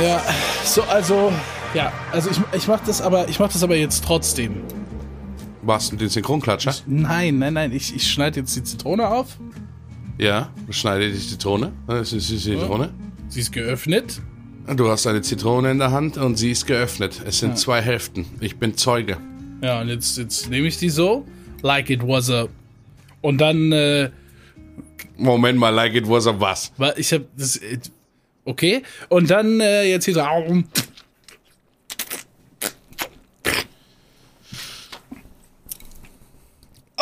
Ja, so, also, ja, also ich, ich mach das aber, ich mach das aber jetzt trotzdem. Was, den Synchronklatscher? Nein, nein, nein, ich, ich schneide jetzt die Zitrone auf. Ja, schneide die Zitrone. Das ist die Zitrone. Sie ist geöffnet. Du hast eine Zitrone in der Hand und sie ist geöffnet. Es sind zwei Hälften. Ich bin Zeuge. Ja, und jetzt, jetzt nehme ich die so, like it was a. Und dann, äh, Moment mal, like it was a was? weil ich habe das. Okay. Und dann äh, jetzt hier so.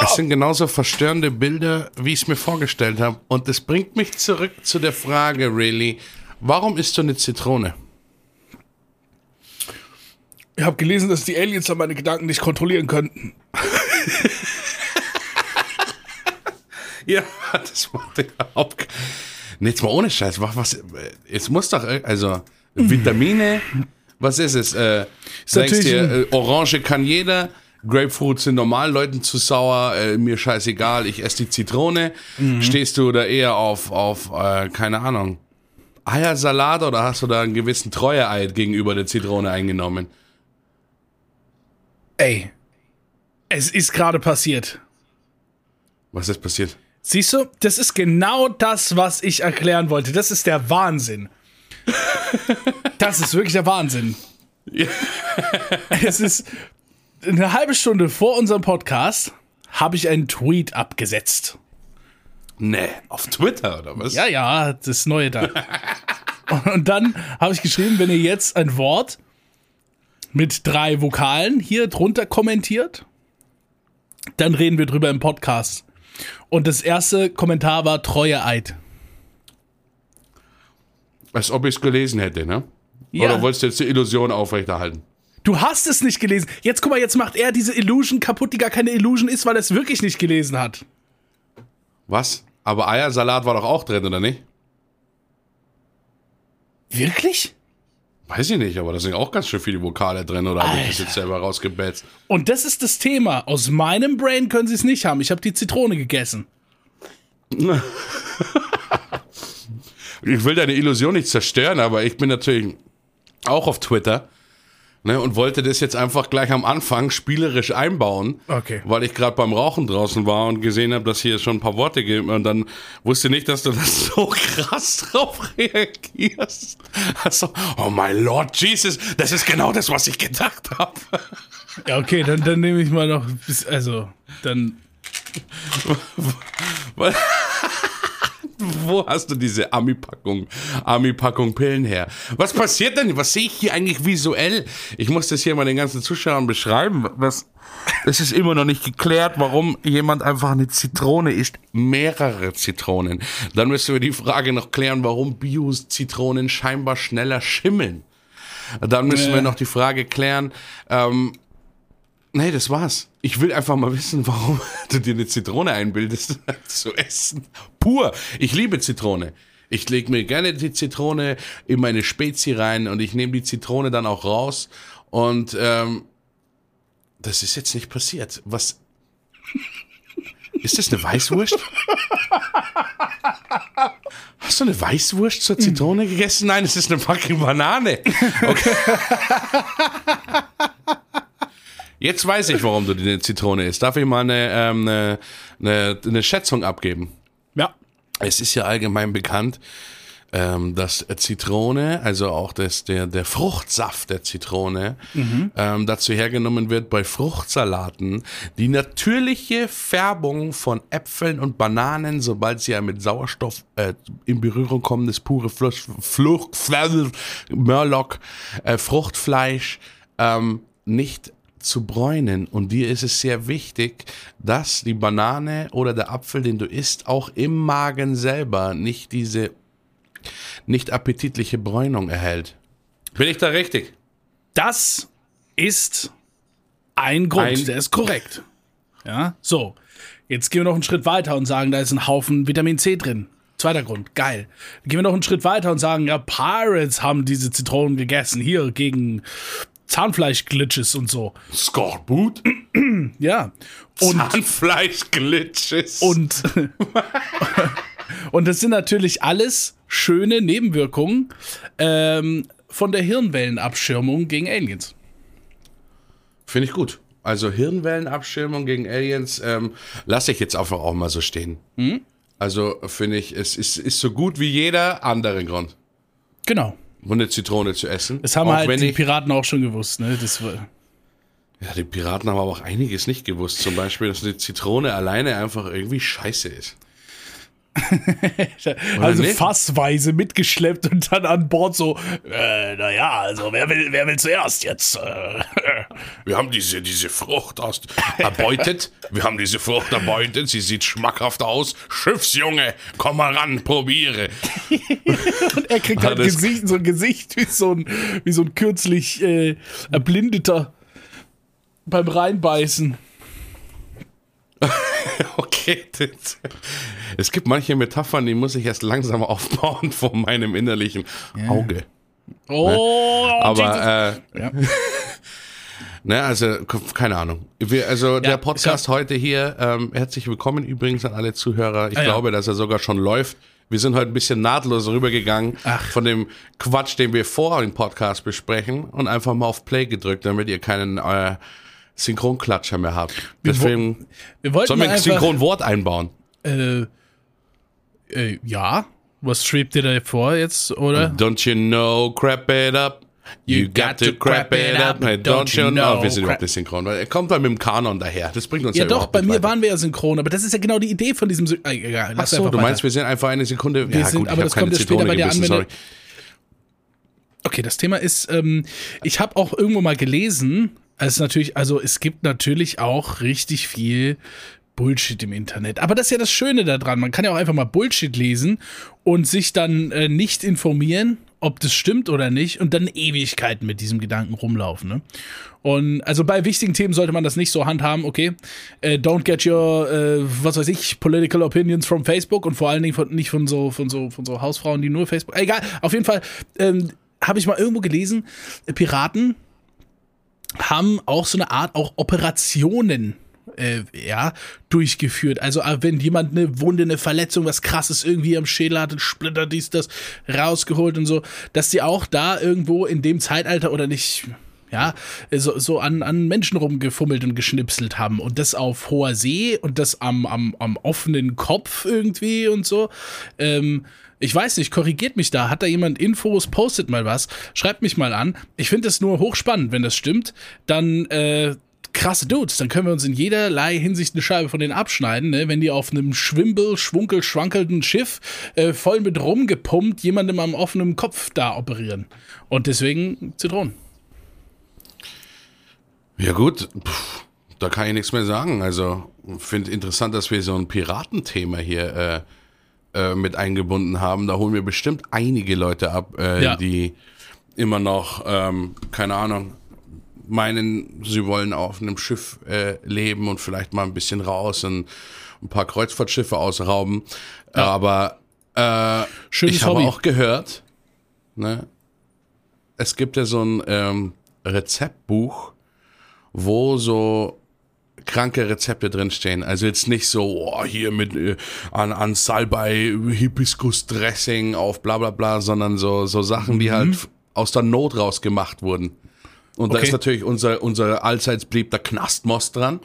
Es sind genauso verstörende Bilder, wie ich es mir vorgestellt habe. Und das bringt mich zurück zu der Frage, really, warum isst du eine Zitrone? Ich habe gelesen, dass die Aliens dann meine Gedanken nicht kontrollieren könnten. Ja, das macht überhaupt ke- Nee, jetzt mal ohne Scheiß. Was, was, es muss doch, ir- also, Vitamine, was ist es? Äh, sagst dir, äh, Orange kann jeder, Grapefruit sind normalen Leuten zu sauer, äh, mir scheißegal, ich esse die Zitrone. Stehst du da eher auf, auf äh, keine Ahnung, Eiersalat oder hast du da einen gewissen Treueeid gegenüber der Zitrone eingenommen? Ey. Es ist gerade passiert. Was ist passiert? Siehst du, das ist genau das, was ich erklären wollte. Das ist der Wahnsinn. Das ist wirklich der Wahnsinn. Es ist eine halbe Stunde vor unserem Podcast habe ich einen Tweet abgesetzt. Nee, auf Twitter oder was? Ja, ja, das Neue da. Und dann habe ich geschrieben, wenn ihr jetzt ein Wort mit drei Vokalen hier drunter kommentiert, dann reden wir drüber im Podcast. Und das erste Kommentar war Treue Eid. Als ob ich es gelesen hätte, ne? Ja. Oder wolltest du jetzt die Illusion aufrechterhalten? Du hast es nicht gelesen. Jetzt guck mal, jetzt macht er diese Illusion kaputt, die gar keine Illusion ist, weil er es wirklich nicht gelesen hat. Was? Aber Eiersalat war doch auch drin, oder nicht? Wirklich? Weiß ich nicht, aber da sind auch ganz schön viele Vokale drin, oder habe ich das jetzt selber rausgebetzt? Und das ist das Thema. Aus meinem Brain können sie es nicht haben. Ich habe die Zitrone gegessen. Ich will deine Illusion nicht zerstören, aber ich bin natürlich auch auf Twitter ne, und wollte das jetzt einfach gleich am Anfang spielerisch einbauen, Okay. weil ich gerade beim Rauchen draußen war und gesehen habe, dass hier schon ein paar Worte gibt und dann wusste nicht, dass du das so krass drauf reagierst. Also, oh mein Lord Jesus, das ist genau das, was ich gedacht habe. Ja, okay, dann, dann nehme ich mal noch. bis- Also, dann. Wo hast du diese Ami-Packung, Ami-Packung Pillen her? Was passiert denn? Was sehe ich hier eigentlich visuell? Ich muss das hier mal den ganzen Zuschauern beschreiben. Was, es ist immer noch nicht geklärt, warum jemand einfach eine Zitrone isst. Mehrere Zitronen. Dann müssen wir die Frage noch klären, warum Bio-Zitronen scheinbar schneller schimmeln. Dann müssen Äh. wir noch die Frage klären, ähm, Nee, das war's. Ich will einfach mal wissen, warum du dir eine Zitrone einbildest zu essen. Pur. Ich liebe Zitrone. Ich lege mir gerne die Zitrone in meine Spezi rein und ich nehme die Zitrone dann auch raus. Und ähm, das ist jetzt nicht passiert. Was? Ist das eine Weißwurst? Hast du eine Weißwurst zur Zitrone gegessen? Nein, es ist eine fucking Banane. Okay. Jetzt weiß ich, warum du die Zitrone isst. Darf ich mal eine, ähm, eine, eine, eine Schätzung abgeben? Ja. Es ist ja allgemein bekannt, ähm, dass Zitrone, also auch das, der, der Fruchtsaft der Zitrone, ähm, dazu hergenommen wird bei Fruchtsalaten, die natürliche Färbung von Äpfeln und Bananen, sobald sie ja mit Sauerstoff äh, in Berührung kommen, das pure Fluch, Fluch, Mörlock, äh, Fruchtfleisch, ähm, nicht zu bräunen. Und dir ist es sehr wichtig, dass die Banane oder der Apfel, den du isst, auch im Magen selber nicht diese nicht appetitliche Bräunung erhält. Bin ich da richtig? Das ist ein Grund, Ein- der ist korrekt. Ja, so. Jetzt gehen wir noch einen Schritt weiter und sagen, da ist ein Haufen Vitamin C drin. Zweiter Grund, geil. Dann gehen wir noch einen Schritt weiter und sagen, ja, Pirates haben diese Zitronen gegessen, hier gegen Zahnfleisch-Glitches und so. Skorbut? Ja. Und, Zahnfleisch-Glitches. und, und das sind natürlich alles schöne Nebenwirkungen, ähm, von der Hirnwellenabschirmung gegen Aliens. Finde ich gut. Also Hirnwellenabschirmung gegen Aliens ähm, lasse ich jetzt einfach auch mal so stehen. Mhm. Also finde ich, es ist, ist so gut wie jeder andere Grund, Genau. Eine Zitrone zu essen. Das haben auch halt die Piraten auch schon gewusst, ne? Das war, Ja, die Piraten haben aber auch einiges nicht gewusst. Zum Beispiel, dass eine Zitrone alleine einfach irgendwie scheiße ist. Also nicht? fassweise mitgeschleppt und dann an Bord so, äh, naja, also wer will, wer will zuerst jetzt? Äh, Wir haben diese, diese Frucht aus, erbeutet. Wir haben diese Frucht erbeutet. Sie sieht schmackhaft aus. Schiffsjunge, komm mal ran, probiere. und er kriegt halt Gesicht, so ein Gesicht wie so ein, wie so ein kürzlich äh, erblindeter beim Reinbeißen. Okay, es gibt manche Metaphern, die muss ich erst langsam aufbauen vor meinem innerlichen Auge. Oh, Aber äh, ja. Ne, also, keine Ahnung. Wir, also der Ja, Podcast heute hier, ähm, herzlich willkommen übrigens an alle Zuhörer. Ich Ah, ja. glaube, dass er sogar schon läuft. Wir sind heute ein bisschen nahtlos rübergegangen Ach. von dem Quatsch, den wir vor dem Podcast besprechen und einfach mal auf Play gedrückt, damit ihr keinen äh, Synchronklatscher mehr habt. Deswegen Wir wollten sollen wir mal ein Synchronwort einbauen. äh, äh, ja, was schwebt dir da vor jetzt, oder? Don't you know, crap it up. You, got, to crap it up. Hey, don't you know. Wir sind überhaupt nicht synchron. weil Er kommt dann mit dem Kanon daher. Das bringt uns ja, Ja, doch, bei mir weiter. waren wir ja synchron, aber das ist ja genau die Idee von diesem. Sy äh, egal, Ach so, du weiter. meinst, wir sind einfach eine Sekunde. Wir ja, sind- gut, aber das kommt ja später bei der Anwendung. Okay, das Thema ist, ähm, ich habe auch irgendwo mal gelesen, es ist natürlich, also es gibt natürlich auch richtig viel Bullshit im Internet. Aber das ist ja das Schöne daran. Man kann ja auch einfach mal Bullshit lesen und sich dann äh, nicht informieren, ob das stimmt oder nicht, und dann Ewigkeiten mit diesem Gedanken rumlaufen. Ne? Und also bei wichtigen Themen sollte man das nicht so handhaben, okay? Äh, don't get your, äh, was weiß ich, political opinions from Facebook und vor allen Dingen von, nicht von so, von so, von so Hausfrauen, die nur Facebook. Egal, auf jeden Fall ähm, habe ich mal irgendwo gelesen, äh, Piraten haben auch so eine Art auch Operationen äh, ja, durchgeführt. Also äh, wenn jemand eine Wunde, eine Verletzung, was krasses irgendwie am Schädel hat, ein Splitter, dies, das rausgeholt und so, dass die auch da irgendwo in dem Zeitalter oder nicht, ja, so, so an, an Menschen rumgefummelt und geschnipselt haben und das auf hoher See und das am, am, am offenen Kopf irgendwie und so. Ähm, ich weiß nicht, korrigiert mich da. Hat da jemand Infos? Postet mal was. Schreibt mich mal an. Ich finde es nur hochspannend, wenn das stimmt. Dann, äh, krasse Dudes. Dann können wir uns in jederlei Hinsicht eine Scheibe von denen abschneiden, ne? wenn die auf einem Schwimbel, schwunkel, schwankelnden Schiff äh, voll mit rumgepumpt jemandem am offenen Kopf da operieren. Und deswegen Zitronen. Ja, gut. Puh, da kann ich nichts mehr sagen. Also, finde interessant, dass wir so ein Piratenthema hier äh, äh, mit eingebunden haben. Da holen wir bestimmt einige Leute ab, äh, Ja. die immer noch, ähm, keine Ahnung, meinen, sie wollen auf einem Schiff äh, leben und vielleicht mal ein bisschen raus und ein paar Kreuzfahrtschiffe ausrauben. Aber äh, ich habe Hobby. auch gehört, ne, es gibt ja so ein ähm, Rezeptbuch, wo so kranke Rezepte drinstehen. Also jetzt nicht so, oh, hier mit äh, an, an Salbei, Hibiskus-Dressing auf bla bla bla, sondern so, so Sachen, die halt f- aus der Not raus gemacht wurden. Und da Okay. ist natürlich unser, unser allseits beliebter Knastmost dran.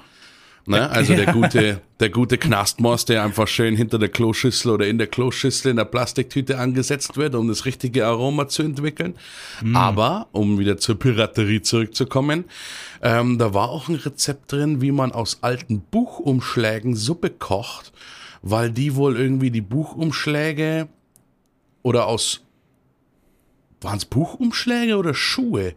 Ne? Also der Ja. gute, der gute Knastmost, der einfach schön hinter der Kloschüssel oder in der Kloschüssel in der Plastiktüte angesetzt wird, um das richtige Aroma zu entwickeln. Aber, um wieder zur Piraterie zurückzukommen, ähm, da war auch ein Rezept drin, wie man aus alten Buchumschlägen Suppe kocht, weil die wohl irgendwie die Buchumschläge oder aus waren es Buchumschläge oder Schuhe?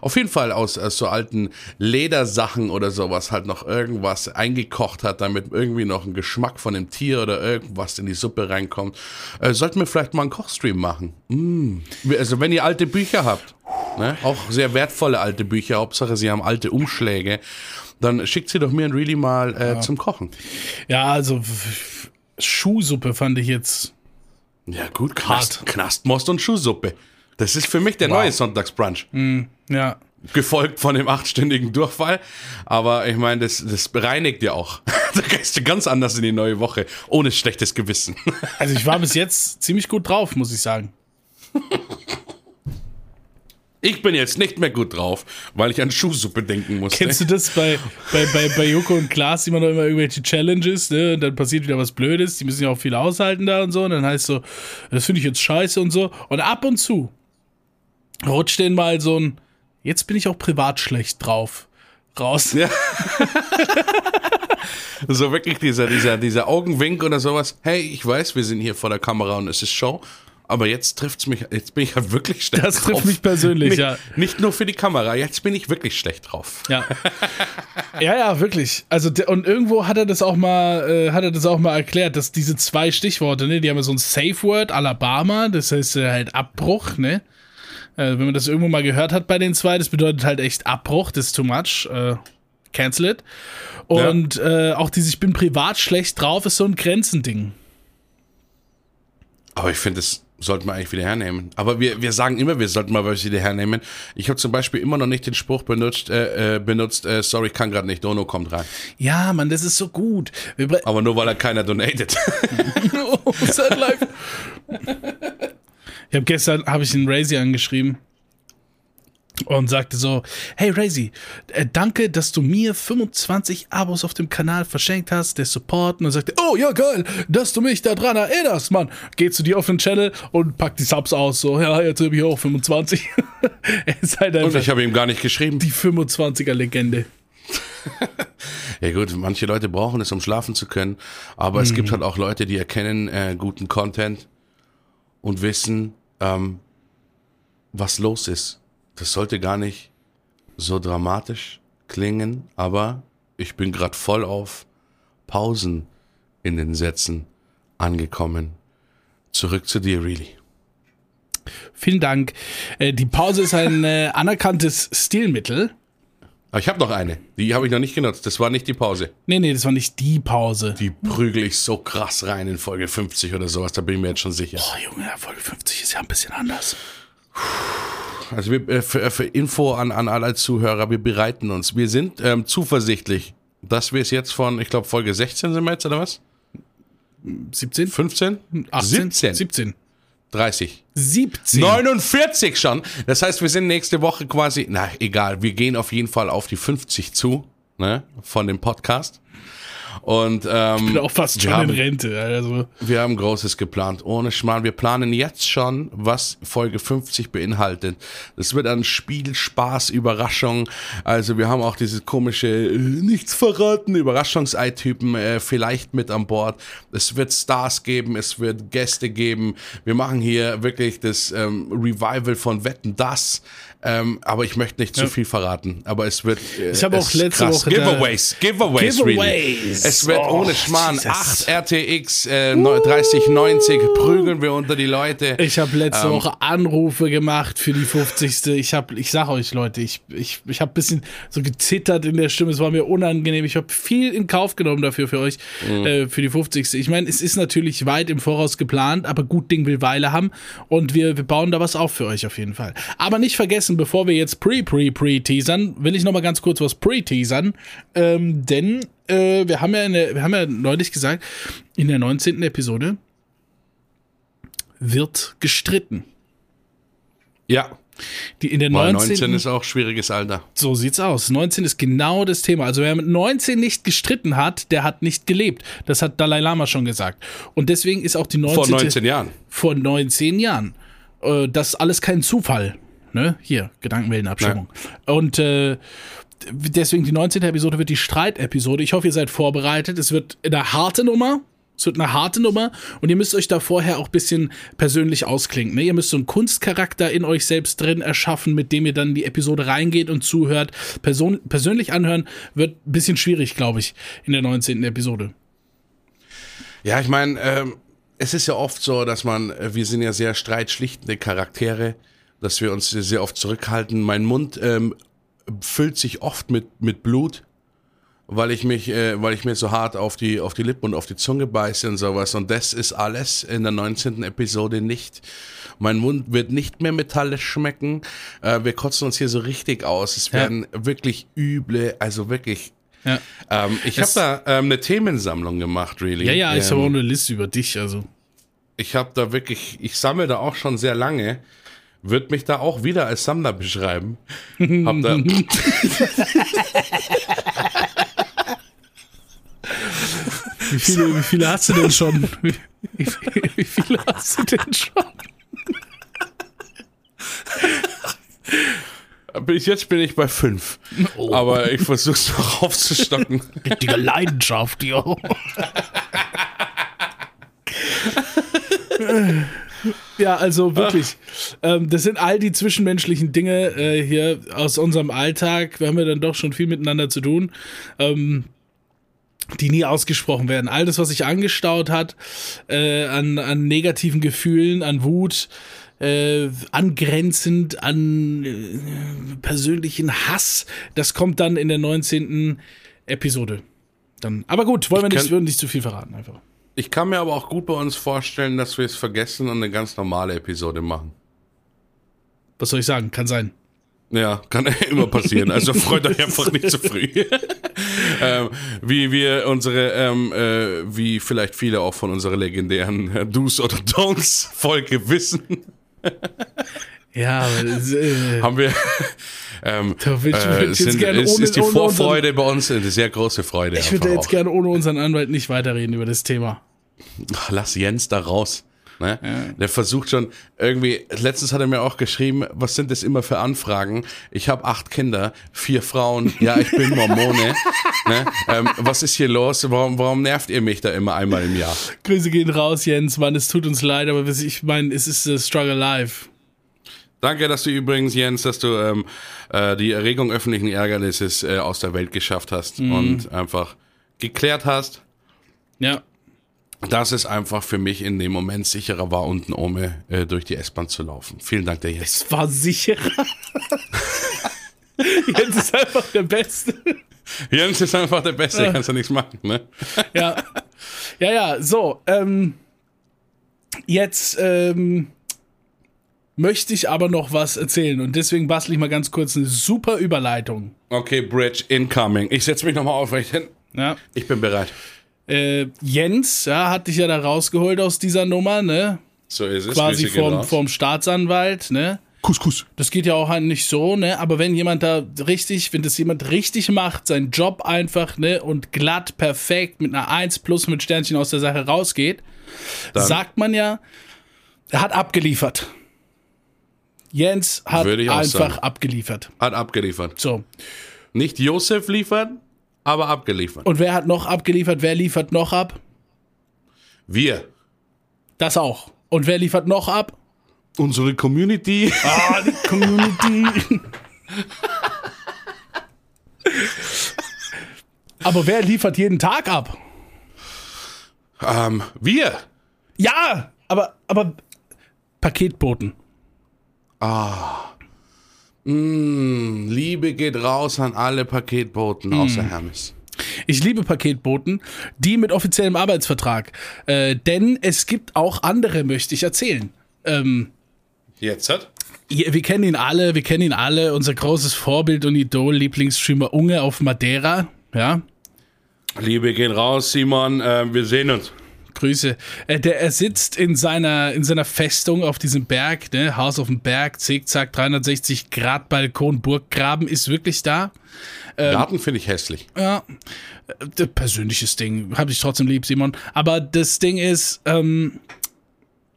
Auf jeden Fall aus, aus so alten Ledersachen oder sowas halt noch irgendwas eingekocht hat, damit irgendwie noch ein Geschmack von dem Tier oder irgendwas in die Suppe reinkommt. Äh, sollten wir vielleicht mal einen Kochstream machen. Mm. Also wenn ihr alte Bücher habt, ne? auch sehr wertvolle alte Bücher, Hauptsache sie haben alte Umschläge, dann schickt sie doch mir und Really mal äh, zum Kochen. Ja, also Schuhsuppe fand ich jetzt. Ja gut, Knast. Knastmost und Schuhsuppe. Das ist für mich der neue Sonntagsbrunch. Ja. gefolgt von dem achtstündigen Durchfall. Aber ich meine, das, das bereinigt ja auch. da gehst du ganz anders in die neue Woche, ohne schlechtes Gewissen. Also ich war bis jetzt ziemlich gut drauf, muss ich sagen. Ich bin jetzt nicht mehr gut drauf, weil ich an Schuhsuppe denken musste. Kennst du das bei, bei, bei, bei Joko und Klaas, die man doch immer irgendwelche Challenges, ne? Und dann passiert wieder was Blödes, die müssen ja auch viel aushalten da und so. Und dann heißt so, das finde ich jetzt scheiße und so. Und ab und zu rutscht denen mal so ein, jetzt bin ich auch privat schlecht drauf. Raus. Ja. so wirklich dieser, dieser, dieser Augenwink oder sowas. Hey, ich weiß, wir sind hier vor der Kamera und es ist Show. Aber jetzt trifft's mich, jetzt bin ich ja wirklich schlecht Das drauf. trifft mich persönlich, nicht, ja. Nicht nur für die Kamera, jetzt bin ich wirklich schlecht drauf. Ja. ja, ja, wirklich. Also und irgendwo hat er das auch mal, äh, hat er das auch mal erklärt, dass diese zwei Stichworte, ne, die haben ja so ein Safe Word, Alabama, das heißt äh, halt Abbruch, ne? Äh, wenn man das irgendwo mal gehört hat bei den zwei, das bedeutet halt echt Abbruch, das ist too much. Äh, cancel it. Und äh, auch dieses Ich bin privat schlecht drauf ist so ein Grenzending. Aber ich finde, das sollten wir eigentlich wieder hernehmen. Aber wir, wir sagen immer, wir sollten mal was wieder hernehmen. Ich habe zum Beispiel immer noch nicht den Spruch benutzt, äh, äh, benutzt äh, sorry, kann gerade nicht, Dono kommt rein. Ja, Mann, das ist so gut. Aber nur weil er keiner donated. oh, Sad Life. Ich habe gestern habe ich den Razy angeschrieben und sagte so, hey Razy, äh, danke, dass du mir 25 Abos auf dem Kanal verschenkt hast, der Support. Und er sagte, oh ja geil, dass du mich daran erinnerst, Mann. Geh zu dir auf den Channel und pack die Subs aus. So, ja, jetzt habe ich auch 25. er ist halt Und ich habe ihm gar nicht geschrieben. die 25er Legende. Ja gut, manche Leute brauchen es, um schlafen zu können. Aber es gibt halt auch Leute, die erkennen äh, guten Content und wissen, ähm, was los ist. Das sollte gar nicht so dramatisch klingen, aber ich bin gerade voll auf Pausen in den Sätzen angekommen. Zurück zu dir, really. Vielen Dank. Äh, die Pause ist ein äh, anerkanntes Stilmittel. Aber ich habe noch eine. Die habe ich noch nicht genutzt. Das war nicht die Pause. Nee, nee, das war nicht die Pause. Die prügel ich so krass rein in Folge 50 oder sowas. Da bin ich mir jetzt schon sicher. Oh, Junge, Folge 50 ist ja ein bisschen anders. Also wir, äh, für, für Info an, an alle Zuhörer, wir bereiten uns. Wir sind ähm, zuversichtlich, dass wir es jetzt von, ich glaube, Folge 16 sind wir jetzt, oder was? 17? 15? 18? 17? 17. 30. 17. 49 schon. Das heißt, wir sind nächste Woche quasi, na egal, wir gehen auf jeden Fall auf die 50 zu, ne, von dem Podcast. Und ähm, Ich bin auch fast schon haben, in Rente. Also, Wir haben Großes geplant. Ohne Schmarrn. Wir planen jetzt schon, was Folge 50 beinhaltet. Das wird ein Spiel, Spaß, Überraschung. Also wir haben auch dieses komische äh, Nichts verraten, Überraschungsei-Typen äh, vielleicht mit an Bord. Es wird Stars geben, es wird Gäste geben. Wir machen hier wirklich das ähm, Revival von Wetten, das. Ähm, aber ich möchte nicht zu viel verraten. Aber es wird. Äh, Ich habe auch letzte krass. Woche Giveaways, Giveaways, Giveaways. Really. Es wird Oh, ohne Schmarrn Jesus. 8 RTX äh, 3090 prügeln wir unter die Leute. ich habe letzte Ähm. Woche Anrufe gemacht für die 50. Ich habe, ich sag euch Leute, ich, ich, ich habe ein bisschen so gezittert in der Stimme. Es war mir unangenehm. Ich habe viel in Kauf genommen dafür für euch, Mhm. äh, für die 50. Ich meine, es ist natürlich weit im Voraus geplant, aber gut Ding will Weile haben und wir, wir bauen da was auf für euch auf jeden Fall. Aber nicht vergessen, bevor wir jetzt pre, pre, pre teasern, will ich noch mal ganz kurz was pre teasern, ähm, denn äh, wir haben ja in der, wir haben ja neulich gesagt, in der 19. Episode wird gestritten. Ja, Die in der weil 19. 19 ist auch schwieriges Alter. so sieht's aus. 19 ist genau das Thema. Also wer mit 19 nicht gestritten hat, der hat nicht gelebt. Das hat Dalai Lama schon gesagt. Und deswegen ist auch die 19. Vor 19 Jahren. vor 19 Jahren. Äh, das ist alles kein Zufall. Ne? Hier, Gedankenwellenabstimmung. Und äh, deswegen die 19. Episode wird die Streitepisode. Ich hoffe, ihr seid vorbereitet. Es wird eine harte Nummer. Es wird eine harte Nummer und ihr müsst euch da vorher auch ein bisschen persönlich ausklinken. Ne? Ihr müsst so einen Kunstcharakter in euch selbst drin erschaffen, mit dem ihr dann die Episode reingeht und zuhört. Person persönlich anhören wird ein bisschen schwierig, glaube ich, in der 19. Episode. Ja, ich meine, ähm, es ist ja oft so, dass man, äh, wir sind ja sehr streitschlichtende Charaktere, dass wir uns sehr oft zurückhalten. Mein Mund ähm, füllt sich oft mit, mit Blut, weil ich mich, äh, weil ich mir so hart auf die, auf die Lippen und auf die Zunge beiße und sowas. Und das ist alles in der 19. Episode nicht. Mein Mund wird nicht mehr metallisch schmecken. Äh, wir kotzen uns hier so richtig aus. Es werden wirklich üble, also wirklich. Ja, Ähm, ich habe da ähm, eine Themensammlung gemacht, really. ja, ja ich ähm, habe auch eine Liste über dich. Also ich habe da wirklich, ich sammle da auch schon sehr lange Wird mich da auch wieder als Sammler beschreiben. Hab da, Wie viele, wie viele hast du denn schon? Wie, wie, wie viele hast du denn schon? bis jetzt bin ich bei fünf. Oh. Aber ich versuche es noch aufzustocken. Richtige Leidenschaft, jo. Ja, also wirklich. Ähm, das sind all die zwischenmenschlichen Dinge äh, hier aus unserem Alltag. Wir haben ja dann doch schon viel miteinander zu tun. Ähm, die nie ausgesprochen werden. All das, was sich angestaut hat, äh, an, an negativen Gefühlen, an Wut, äh, angrenzend an äh, persönlichen Hass, das kommt dann in der 19. Episode. Dann. Aber gut, wollen wir Ich nicht, kann- würden nicht zu viel verraten einfach. Ich kann mir aber auch gut bei uns vorstellen, dass wir es vergessen und eine ganz normale Episode machen. Was soll ich sagen? Kann sein. Ja, kann immer passieren. Also freut euch einfach nicht zu früh. ähm, wie wir unsere, ähm, äh, wie vielleicht viele auch von unserer legendären Do's oder Don'ts Folge wissen, Ja, das, äh, haben wir. Ähm, Da würd ich- äh, jetzt sind, gerne ist, ohne- ist die Vorfreude bei uns eine sehr große Freude. ich würde jetzt gerne ohne unseren Anwalt nicht weiterreden über das Thema. Lass Jens da raus. Ne? Der versucht schon irgendwie, letztens hat er mir auch geschrieben, was sind das immer für Anfragen? Ich habe acht Kinder, vier Frauen, ja, ich bin Mormone. ne? ähm, was ist hier los? Warum, warum nervt ihr mich da immer einmal im Jahr? Grüße gehen raus, Jens. Mann, es tut uns leid, aber ich meine, es ist the struggle life. Danke, dass du übrigens, Jens, dass du ähm, äh, die Erregung öffentlichen Ärgernisses äh, aus der Welt geschafft hast und einfach geklärt hast, Ja. Dass es einfach für mich in dem Moment sicherer war, unten ohne äh, durch die S-Bahn zu laufen. Vielen Dank dir jetzt. Es war sicherer. Jens ist einfach der Beste. Jens ist einfach der Beste, kannst du nichts machen, ne? Ja. Ja, ja, so. Ähm, jetzt ähm, möchte ich aber noch was erzählen und deswegen bastel ich mal ganz kurz eine super Überleitung. Okay, Bridge incoming. Ich setze mich nochmal aufrecht hin. Ja. Ich bin bereit. Äh, Jens, ja, hat dich ja da rausgeholt aus dieser Nummer, ne? So ist es. Quasi vom, vom Staatsanwalt, ne? Couscous. Das geht ja auch halt nicht so, ne? Aber wenn jemand da richtig, wenn das jemand richtig macht, seinen Job einfach, ne, und glatt, perfekt, mit einer 1 plus mit Sternchen aus der Sache rausgeht, Dann- sagt man ja, er hat abgeliefert. Jens hat einfach sagen. abgeliefert. Hat abgeliefert. So. Nicht Josef liefert, aber abgeliefert. Und wer hat noch abgeliefert? Wer liefert noch ab? Wir. Das auch. Und wer liefert noch ab? Unsere Community. Ah, die Community. Aber wer liefert jeden Tag ab? ähm, wir. Ja, aber, aber Paketboten. Mm, Liebe geht raus an alle Paketboten außer Hermes. Ich liebe Paketboten, die mit offiziellem Arbeitsvertrag. Äh, denn es gibt auch andere, möchte ich erzählen. Ähm, Jetzt hat? ihr- wir kennen ihn alle, wir kennen ihn alle. Unser großes Vorbild und Idol, Lieblingsstreamer Unge auf Madeira. Ja, Liebe geht raus, Simon. Äh, wir sehen uns. Grüße. Äh, der, er sitzt in seiner, in seiner Festung auf diesem Berg, ne? Haus auf dem Berg, zickzack, 360 Grad Balkon, Burggraben ist wirklich da. Garten finde ich hässlich. Ja, äh, persönliches Ding, habe ich trotzdem lieb, Simon. Aber das Ding ist, ähm,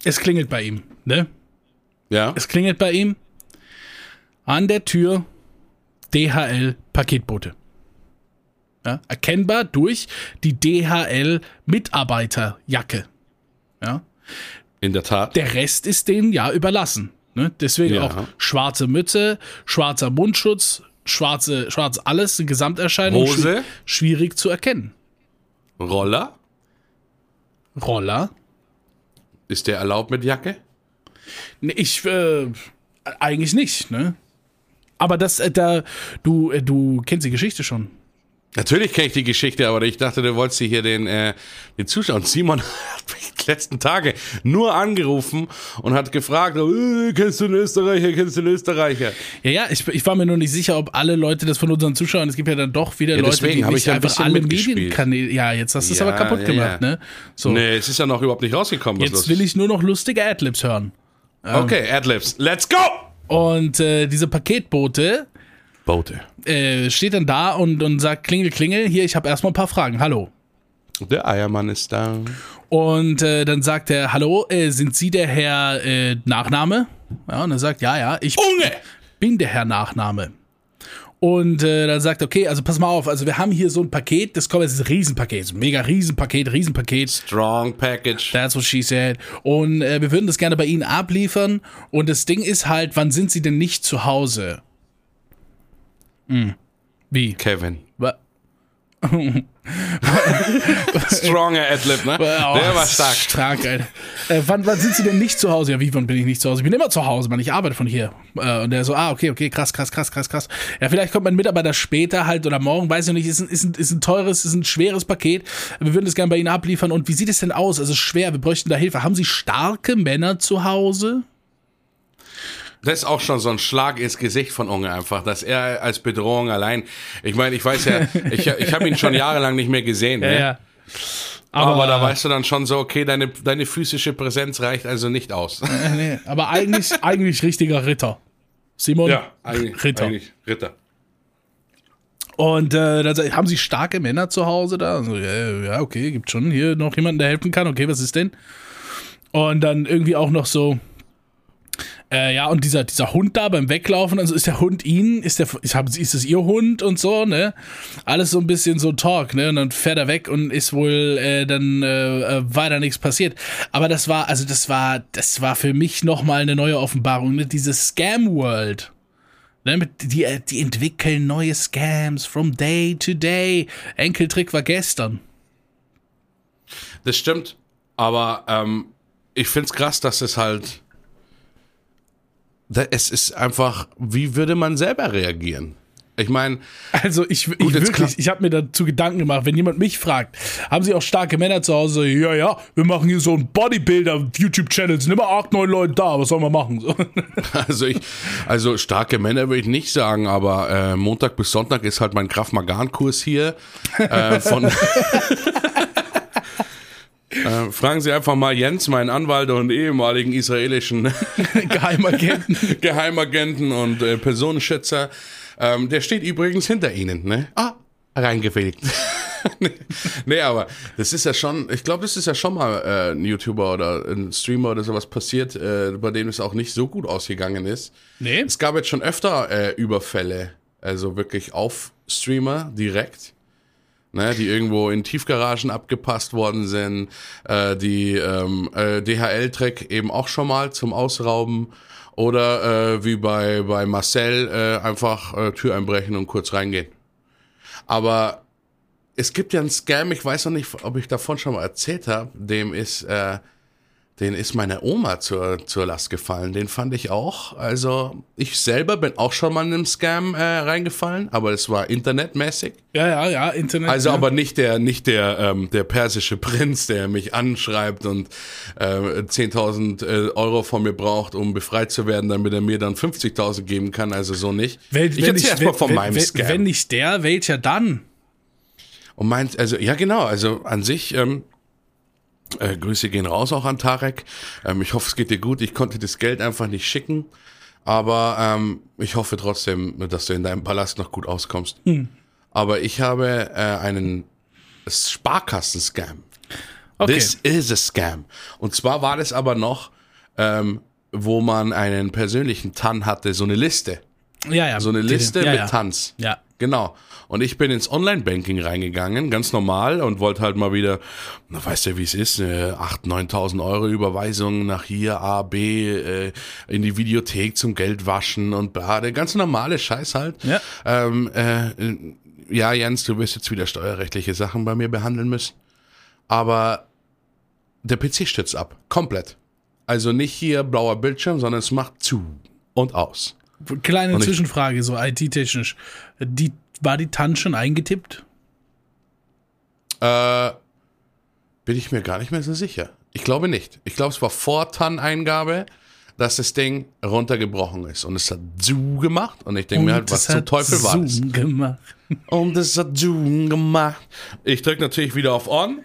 es klingelt bei ihm, ne? Ja? Es klingelt bei ihm an der Tür DHL Paketbote. Ja, erkennbar durch die DHL Mitarbeiterjacke. Ja, In der Tat. der Rest ist denen ja überlassen. Ne? Deswegen Ja. auch schwarze Mütze, schwarzer Mundschutz, schwarze, schwarz alles, eine Gesamterscheinung Hose? schwi- schwierig zu erkennen. Roller? Roller. Ist der erlaubt mit Jacke? Nee, ich, äh, eigentlich nicht, ne? Aber das, äh, da, du, äh, du kennst die Geschichte schon. Natürlich kenne ich die Geschichte, aber ich dachte, du wolltest hier den, äh, den Zuschauern. Simon hat mich die letzten Tage nur angerufen und hat gefragt, äh, kennst du einen Österreicher, kennst du einen Österreicher? Ja, ja, ich, ich war mir nur nicht sicher, ob alle Leute das von unseren Zuschauern, es gibt ja dann doch wieder Ja, Leute, deswegen die nicht ich ja ein einfach alle. Medienkanäle, ja, jetzt hast du es Ja, aber kaputt gemacht, ne? So, Nee, es ist ja noch überhaupt nicht rausgekommen. was jetzt los will ich nur noch lustige Adlibs hören. Okay, Adlibs. Let's go! Und äh, diese Paketbote Bote. äh, steht dann da und, und sagt, klingel, klingel, hier, ich habe erstmal ein paar Fragen, hallo. Der Eiermann ist da. Und äh, dann sagt er, hallo, äh, sind Sie der Herr äh, Nachname? Ja, und er sagt, ja, ja, ich Unge! bin der Herr Nachname. Und äh, dann sagt, okay, also pass mal auf, also wir haben hier so ein Paket, das kommt jetzt ein Riesenpaket, so ein mega Riesenpaket, Riesenpaket. Strong Package. That's what she said. Und äh, wir würden das gerne bei Ihnen abliefern. Und das Ding ist halt, wann sind Sie denn nicht zu Hause? Hm. Wie? Kevin. Stronger Adlib, ne? Oh, Der war stark. Stark, Alter. Äh, wann, wann sind Sie denn nicht zu Hause? Ja, wie, wann bin ich nicht zu Hause? Ich bin immer zu Hause, Mann. Ich arbeite von hier. Äh, und der so, ah, okay, okay, krass, krass, krass, krass, krass. Ja, vielleicht kommt mein Mitarbeiter später halt oder morgen, weiß ich nicht. Ist ein, ist ein, ist ein teures, ist ein schweres Paket. Wir würden das gerne bei Ihnen abliefern. Und wie sieht es denn aus? Also schwer, wir bräuchten da Hilfe. Haben Sie starke Männer zu Hause? Das ist auch schon so ein Schlag ins Gesicht von Unge einfach, dass er als Bedrohung allein. Ich meine, ich weiß ja, ich, ich habe ihn schon jahrelang nicht mehr gesehen. ne? Aber, da weißt du dann schon so, okay, deine, deine physische Präsenz reicht also nicht aus. Nee, aber eigentlich, eigentlich richtiger Ritter. Simon? eigentlich, Ritter. eigentlich Ritter. Und äh, dann haben Sie starke Männer zu Hause da? So, ja, ja, okay, gibt schon hier noch jemanden, der helfen kann. Okay, was ist denn? Und dann irgendwie auch noch so, äh, ja, und dieser, dieser Hund da beim Weglaufen, also ist der Hund Ihnen, ist der, ist, ist das Ihr Hund und so, ne? Alles so ein bisschen so Talk, ne? Und dann fährt er weg und ist wohl äh, dann äh, äh, weiter nichts passiert. Aber das war, also das war, das war für mich nochmal eine neue Offenbarung, ne? Diese Scam World. Ne, die, die entwickeln neue Scams from day to day. Enkeltrick war gestern. Das stimmt, aber ähm, ich find's krass, dass es halt. Da, es ist einfach, wie würde man selber reagieren? Ich meine, Also ich, ich Gut, wirklich, ich habe mir dazu Gedanken gemacht, wenn jemand mich fragt, haben Sie auch starke Männer zu Hause? Ja, ja, wir machen hier so ein Bodybuilder-YouTube-Channel, sind immer acht, neun Leute da, was sollen wir machen? So. also ich, also starke Männer würde ich nicht sagen, aber äh, Montag bis Sonntag ist halt mein Kraft Magan Kurs hier. Äh, von äh, fragen Sie einfach mal Jens, meinen Anwalt und ehemaligen israelischen Geheimagenten. Geheimagenten und äh, Personenschützer. Ähm, der steht übrigens hinter Ihnen, ne? Ah, reingefegt. nee, nee, aber das ist ja schon, ich glaube, das ist ja schon mal äh, ein YouTuber oder ein Streamer oder sowas passiert, äh, bei dem es auch nicht so gut ausgegangen ist. Nee? Es gab jetzt schon öfter äh, Überfälle, also wirklich auf Streamer direkt. Ne, die irgendwo in Tiefgaragen abgepasst worden sind, äh, die ähm, äh, DHL-Track eben auch schon mal zum Ausrauben oder äh, wie bei, bei Marcel äh, einfach äh, Tür einbrechen und kurz reingehen. Aber es gibt ja einen Scam, ich weiß noch nicht, ob ich davon schon mal erzählt habe, dem ist, äh, den ist meine Oma zur, zur Last gefallen. Den fand ich auch. Also ich selber bin auch schon mal in einem Scam äh, reingefallen, aber es war internetmäßig. Ja, ja, ja, Internet. Also ja. aber nicht der, nicht der, ähm, der persische Prinz, der mich anschreibt und äh, 10.000 äh, Euro von mir braucht, um befreit zu werden, damit er mir dann 50.000 geben kann. Also so nicht. Wel- ich erzähle erstmal von wenn, meinem wenn, Scam. Wenn nicht der, welcher dann? Und meint, also, ja genau, also an sich, ähm, äh, Grüße gehen raus auch an Tarek. Ähm, ich hoffe, es geht dir gut. Ich konnte das Geld einfach nicht schicken. Aber ähm, ich hoffe trotzdem, dass du in deinem Palast noch gut auskommst. Aber ich habe äh, einen Sparkassen-Scam. Okay. This is a scam. Und zwar war das aber noch, ähm, wo man einen persönlichen TAN hatte, so eine Liste. Ja, ja. So eine Liste ja, mit ja. Tanz. Ja. Genau. Und ich bin ins Online-Banking reingegangen, ganz normal, und wollte halt mal wieder, na, weißt du, wie es ist, äh, 8.000, 9.000 Euro Überweisung nach hier, A, B, äh, in die Videothek zum Geld waschen und bla, der ganz normale Scheiß halt. Ja. Ähm, äh, ja, Jens, du wirst jetzt wieder steuerrechtliche Sachen bei mir behandeln müssen. Aber der PC stürzt ab. Komplett. Also nicht hier blauer Bildschirm, sondern es macht zu und aus. Kleine ich- Zwischenfrage, so IT-technisch. Die, war die TAN schon eingetippt? Äh, bin ich mir gar nicht mehr so sicher. Ich glaube nicht. Ich glaube, es war vor TAN-Eingabe, dass das Ding runtergebrochen ist. Und es hat Zu gemacht. Und ich denke mir halt, was zum Teufel war das? Zoom gemacht. Und es hat Zoom gemacht. Ich drücke natürlich wieder auf On.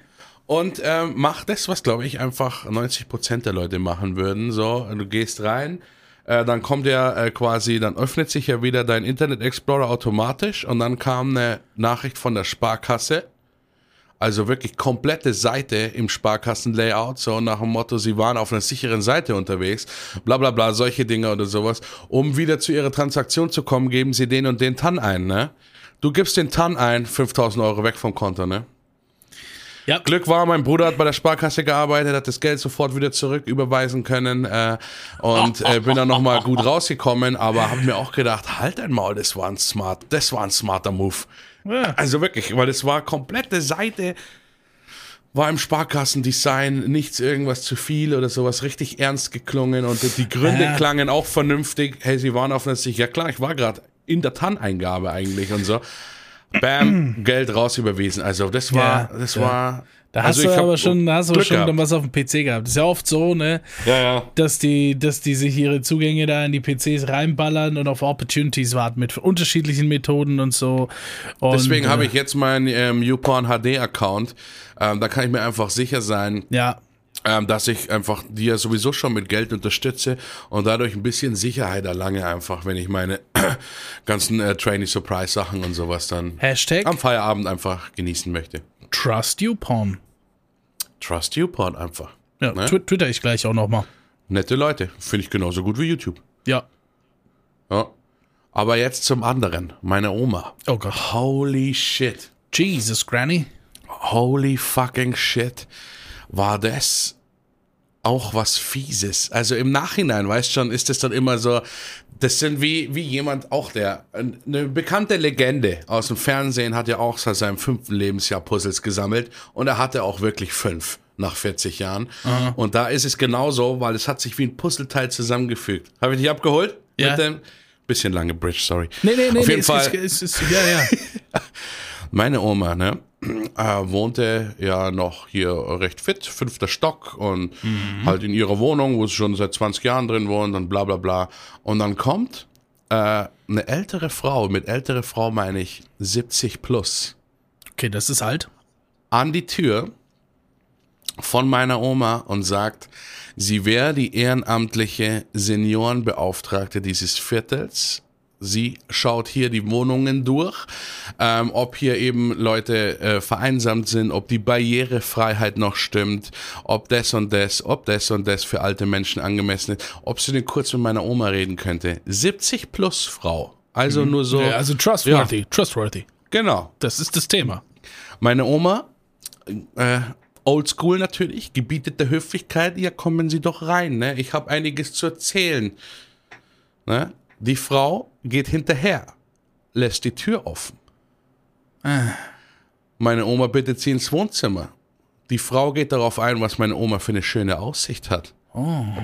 und ähm, mach das, was glaube ich einfach 90% der Leute machen würden. So, du gehst rein, äh, dann kommt ja äh, quasi, dann öffnet sich ja wieder dein Internet Explorer automatisch und dann kam eine Nachricht von der Sparkasse. Also wirklich komplette Seite im Sparkassen-Layout, so nach dem Motto, sie waren auf einer sicheren Seite unterwegs, bla bla bla, solche Dinge oder sowas. Um wieder zu ihrer Transaktion zu kommen, geben sie den und den TAN ein, ne? Du gibst den TAN ein, 5000 Euro weg vom Konto, ne? Ja. Glück war, mein Bruder hat bei der Sparkasse gearbeitet, hat das Geld sofort wieder zurück überweisen können äh, und äh, bin dann nochmal gut rausgekommen, aber habe mir auch gedacht, halt dein Maul, das war ein smart, das war ein smarter Move. Ja. Also wirklich, weil es war komplette Seite, war im Sparkassendesign nichts irgendwas zu viel oder sowas richtig ernst geklungen und die Gründe Ja. klangen auch vernünftig. Hey, sie waren Sicht, ja klar, ich war gerade in der TAN-Eingabe eigentlich und so. Bam, Geld raus überwiesen. Also das war, Ja, das ja. war. Da also hast du ich hab aber schon, da hast du schon gehabt. dann was auf dem PC gehabt. Das ist ja oft so, ne? Ja, ja. Dass die, dass die sich ihre Zugänge da in die PCs reinballern und auf Opportunities warten mit unterschiedlichen Methoden und so. Und, Deswegen habe äh, ich jetzt meinen ähm, YouPorn HD-Account. Ähm, da kann ich mir einfach sicher sein, Ja, ähm, dass ich einfach die ja sowieso schon mit Geld unterstütze und dadurch ein bisschen Sicherheit erlange, einfach, wenn ich meine ganzen äh, Trainee Surprise Sachen und sowas dann Hashtag am Feierabend einfach genießen möchte. Trust You Porn. Trust YouPorn einfach. Ja, Ne? twi- twitter ich gleich auch nochmal. Nette Leute. Finde ich genauso gut wie YouTube. Ja. Ja. Aber jetzt zum anderen. Meine Oma. Oh Gott. Holy shit. Jesus, Granny. Holy fucking shit. War das auch was Fieses. Also im Nachhinein, weißt schon, ist das dann immer so, das sind wie, wie jemand, auch der, eine bekannte Legende aus dem Fernsehen hat ja auch seit seinem fünften Lebensjahr Puzzles gesammelt und er hatte auch wirklich fünf nach 40 Jahren. Und da ist es genauso, weil es hat sich wie ein Puzzleteil zusammengefügt. Habe ich dich abgeholt? Ja. Mit dem? Bisschen lange Bridge, sorry. Nee, nee, nee, Auf nee, jeden es- Fall. Es, es, es, ja, ja. Meine Oma, ne, äh, wohnte ja noch hier recht fit, fünfter Stock und halt in ihrer Wohnung, wo sie schon seit 20 Jahren drin wohnt und bla bla bla. Und dann kommt äh, eine ältere Frau, mit ältere Frau meine ich 70 plus, Okay, das ist alt. an die Tür von meiner Oma und sagt, sie wäre die ehrenamtliche Seniorenbeauftragte dieses Viertels. Sie schaut hier die Wohnungen durch, ähm, ob hier eben Leute äh, vereinsamt sind, ob die Barrierefreiheit noch stimmt, ob das und das, ob das und das für alte Menschen angemessen ist, ob sie denn kurz mit meiner Oma reden könnte. 70 plus Frau. Also nur so. Ja, also trustworthy, trustworthy. Genau. Das ist das Thema. Meine Oma, äh, oldschool natürlich, gebietet der Höflichkeit, ja, kommen Sie doch rein, ne? Ich habe einiges zu erzählen. Ne? Die Frau geht hinterher, lässt die Tür offen. Meine Oma bittet sie ins Wohnzimmer. Die Frau geht darauf ein, was meine Oma für eine schöne Aussicht hat.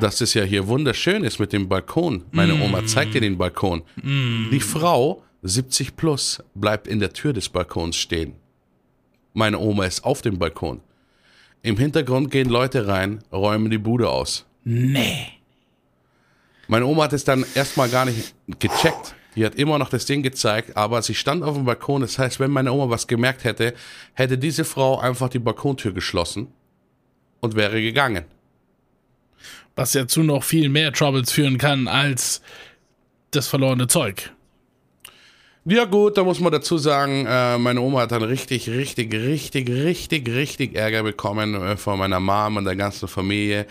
Dass es ja hier wunderschön ist mit dem Balkon. Meine Oma zeigt dir den Balkon. Die Frau, 70 plus, bleibt in der Tür des Balkons stehen. Meine Oma ist auf dem Balkon. Im Hintergrund gehen Leute rein, räumen die Bude aus. Nee. Meine Oma hat es dann erstmal gar nicht gecheckt. Die hat immer noch das Ding gezeigt, aber sie stand auf dem Balkon. Das heißt, wenn meine Oma was gemerkt hätte, hätte diese Frau einfach die Balkontür geschlossen und wäre gegangen. Was ja zu noch viel mehr Troubles führen kann als das verlorene Zeug. Ja gut, da muss man dazu sagen, äh, meine Oma hat dann richtig, richtig, richtig, richtig, richtig Ärger bekommen äh, von meiner Mom und der ganzen Familie,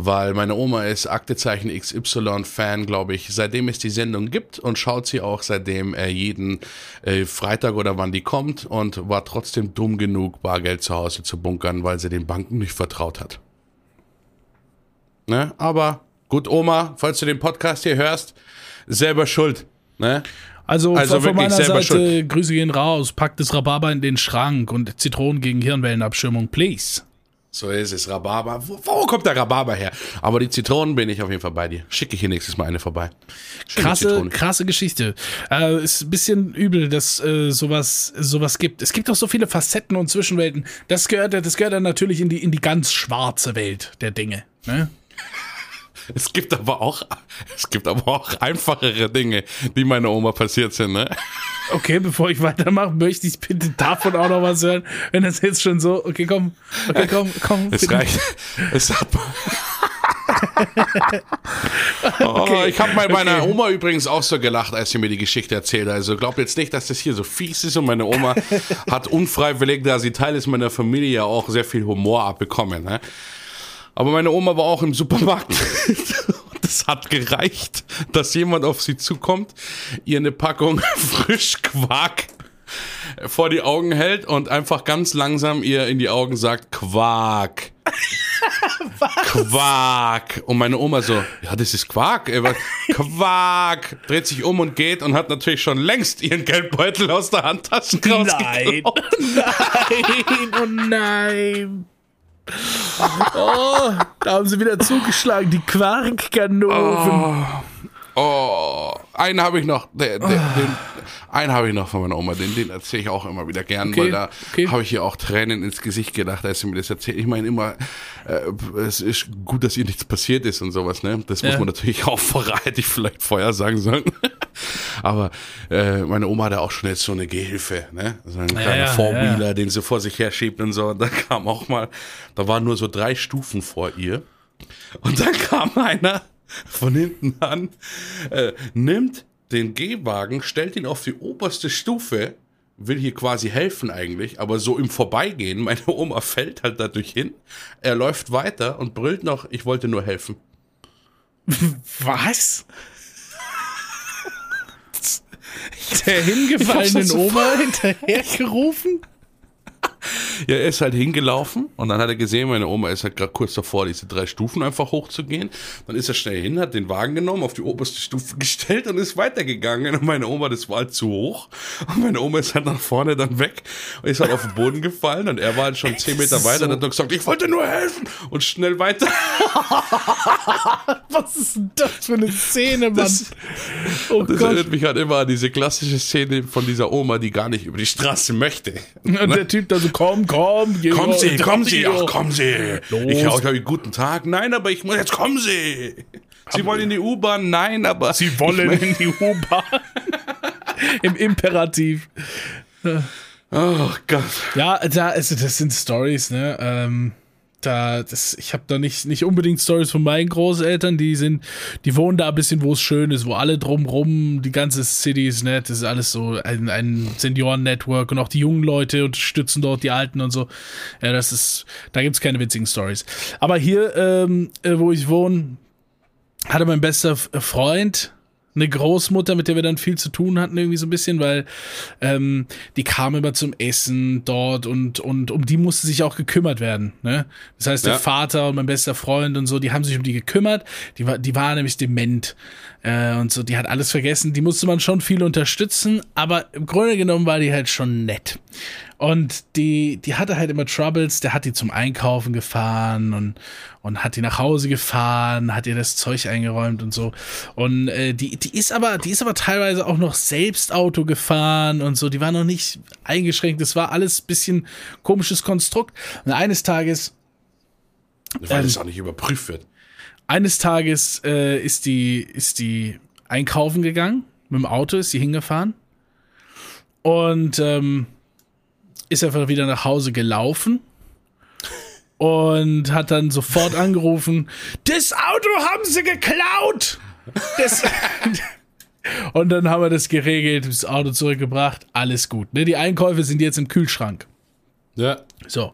weil meine Oma ist Aktezeichen XY-Fan, glaube ich, seitdem es die Sendung gibt und schaut sie auch seitdem äh, jeden äh, Freitag oder wann die kommt und war trotzdem dumm genug, Bargeld zu Hause zu bunkern, weil sie den Banken nicht vertraut hat. Ne? Aber gut, Oma, falls du den Podcast hier hörst, selber schuld. Ne? Also, Also von, meiner selber Seite, Grüße gehen raus, packt das Rhabarber in den Schrank und Zitronen gegen Hirnwellenabschirmung, please. So ist es, Rhabarber. Wo, wo kommt der Rhabarber her? Aber die Zitronen bin ich auf jeden Fall bei dir. Schicke ich hier nächstes Mal eine vorbei. Schöne Krasse, Zitrone. krasse Geschichte. Äh, ist ein bisschen übel, dass äh, sowas, sowas gibt. Es gibt auch so viele Facetten und Zwischenwelten. Das gehört, das gehört dann natürlich in die, in die ganz schwarze Welt der Dinge. Ne? Es gibt aber auch, es gibt aber auch einfachere Dinge, die meiner Oma passiert sind, ne? Okay, bevor ich weitermache, möchte ich bitte davon auch noch was hören. Wenn das jetzt schon so, okay, komm, okay, komm, komm. Es bitte. reicht. Es hat. oh, ich habe bei meiner Okay. Oma übrigens auch so gelacht, als sie mir die Geschichte erzählt. Also glaub jetzt nicht, dass das hier so fies ist und meine Oma hat unfreiwillig, da sie Teil ist meiner Familie, ja auch sehr viel Humor abbekommen. Ne? Aber meine Oma war auch im Supermarkt. Und es hat gereicht, dass jemand auf sie zukommt, ihr eine Packung Frischquark vor die Augen hält und einfach ganz langsam ihr in die Augen sagt, Quark. Quark. Und meine Oma so, ja, das ist Quark. Quark. Dreht sich um und geht und hat natürlich schon längst ihren Geldbeutel aus der Handtasche Nein, rausgeklaut. nein, oh nein. Oh, da haben sie wieder zugeschlagen, die Quarkkanonen. Oh, einen habe ich noch, der, der, den, einen habe ich noch von meiner Oma, den, den erzähle ich auch immer wieder gern, Okay, weil da okay. habe ich ihr auch Tränen ins Gesicht gedacht, als sie mir das erzählt. Ich meine immer, äh, es ist gut, dass ihr nichts passiert ist und sowas, ne? Das muss Ja. man natürlich auch vorher, hätte ich vielleicht vorher sagen sollen. Aber äh, meine Oma hatte auch schon jetzt so eine Gehilfe, ne? So ein kleiner ja, Four-Wheeler, ja. den sie vor sich her schiebt und so. Und da kam auch mal, da waren nur so drei Stufen vor ihr. Und dann kam einer von hinten an, äh, nimmt den Gehwagen, stellt ihn auf die oberste Stufe, will hier quasi helfen eigentlich, aber so im Vorbeigehen, meine Oma fällt halt dadurch hin, er läuft weiter und brüllt noch, ich wollte nur helfen. Was? Der hingefallenen Oma hinterhergerufen? Ja, er ist halt hingelaufen und dann hat er gesehen, meine Oma ist halt gerade kurz davor, diese drei Stufen einfach hochzugehen. Dann ist er schnell hin, hat den Wagen genommen, auf die oberste Stufe gestellt und ist weitergegangen. Und meine Oma, das war halt zu hoch. Und meine Oma ist halt nach vorne dann weg und ist halt auf den Boden gefallen und er war halt schon zehn Meter weiter so- und hat nur gesagt, ich wollte nur helfen und schnell weiter. Was ist denn das für eine Szene, Mann? Das- oh Das erinnert mich halt immer an diese klassische Szene von dieser Oma, die gar nicht über die Straße möchte. Und der Typ da so, komm, komm. geh Kommen raus, Sie, kommen Sie, ach, kommen Sie. Los. Ich habe euch guten Tag. Nein, aber ich muss, jetzt kommen Sie. Sie wollen in die U-Bahn? Nein, aber. Sie wollen in die U-Bahn. Im Imperativ. Oh Gott. Ja, da, also das sind Stories, ne? Ähm, da, das, ich habe da nicht, nicht unbedingt Stories von meinen Großeltern, die sind, die wohnen da ein bisschen, wo es schön ist, wo alle drumrum, die ganze City ist nett, das ist alles so ein, ein Senioren-Network und auch die jungen Leute unterstützen dort die Alten und so. Ja, das ist, da gibt's keine witzigen Stories. Aber hier, ähm, äh, wo ich wohne, hatte mein bester Freund eine Großmutter, mit der wir dann viel zu tun hatten, irgendwie so ein bisschen, weil ähm, die kam immer zum Essen dort und, und um die musste sich auch gekümmert werden. Ne? Das heißt, der Ja. Vater und mein bester Freund und so, die haben sich um die gekümmert. Die war, die war nämlich dement äh, und so, die hat alles vergessen. Die musste man schon viel unterstützen, aber im Grunde genommen war die halt schon nett. Und die, die hatte halt immer Troubles, der hat die zum Einkaufen gefahren und, und hat die nach Hause gefahren, hat ihr das Zeug eingeräumt und so. Und äh, die, die ist aber, die ist aber teilweise auch noch selbst Auto gefahren und so. Die war noch nicht eingeschränkt. Das war alles bisschen komisches Konstrukt. Und eines Tages Weil Ähm, das auch nicht überprüft wird. eines Tages äh, ist die ist die einkaufen gegangen mit dem Auto ist sie hingefahren und ähm, ist einfach wieder nach Hause gelaufen und hat dann sofort angerufen das Auto haben sie geklaut das und dann haben wir das geregelt das Auto zurückgebracht alles gut ne? die Einkäufe sind jetzt im Kühlschrank Ja. so.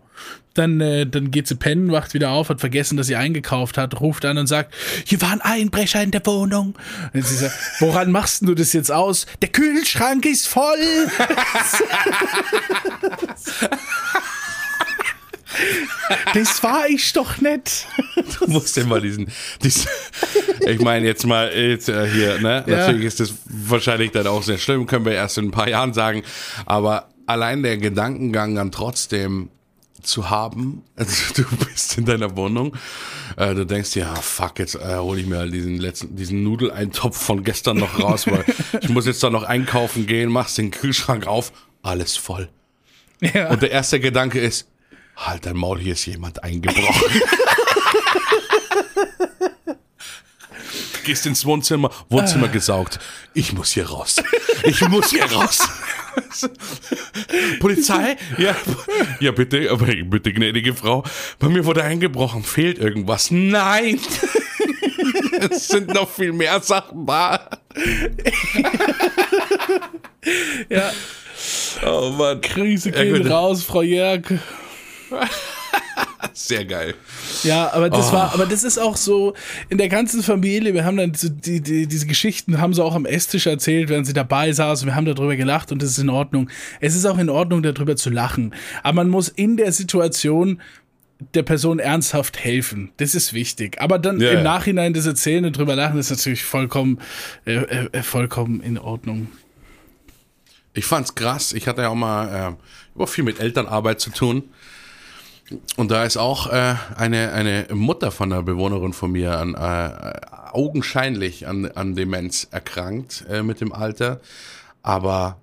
Dann, äh, dann geht sie pennen, wacht wieder auf, hat vergessen, dass sie eingekauft hat, ruft an und sagt, hier waren Einbrecher in der Wohnung. Und sie sagt, woran machst du das jetzt aus? Der Kühlschrank ist voll. das war ich doch nicht. Du musst mal diesen, diesen ich meine jetzt mal jetzt, äh, hier, ne? Ja. Natürlich ist das wahrscheinlich dann auch sehr schlimm, können wir erst in ein paar Jahren sagen, aber allein der Gedankengang dann trotzdem zu haben, also du bist in deiner Wohnung, äh, du denkst dir, ah, fuck, jetzt äh, hole ich mir halt diesen letzten, diesen Nudeleintopf von gestern noch raus, weil ich muss jetzt da noch einkaufen gehen, machst den Kühlschrank auf, alles voll. Ja. Und der erste Gedanke ist, halt dein Maul, hier ist jemand eingebrochen. gehst ins Wohnzimmer, Wohnzimmer gesaugt. Ich muss hier raus. Ich muss hier raus. Polizei? Ja, ja bitte, aber bitte, gnädige Frau. Bei mir wurde eingebrochen. Fehlt irgendwas? Nein. es sind noch viel mehr Sachen da. ja. Oh Mann. Krise gehen raus, Frau Jörg. Sehr geil. Ja, aber das Oh. war, aber das ist auch so in der ganzen Familie. Wir haben dann diese, die, die, diese Geschichten haben sie auch am Esstisch erzählt, während sie dabei saßen. Wir haben darüber gelacht und das ist in Ordnung. Es ist auch in Ordnung, darüber zu lachen. Aber man muss in der Situation der Person ernsthaft helfen. Das ist wichtig. Aber dann Ja, im ja. Nachhinein das Erzählen und drüber lachen ist natürlich vollkommen, äh, äh, vollkommen in Ordnung. Ich fand's krass. Ich hatte ja auch mal äh, über viel mit Elternarbeit zu tun. Und da ist auch äh, eine, eine Mutter von einer Bewohnerin von mir an, äh, augenscheinlich an, an Demenz erkrankt äh, mit dem Alter. Aber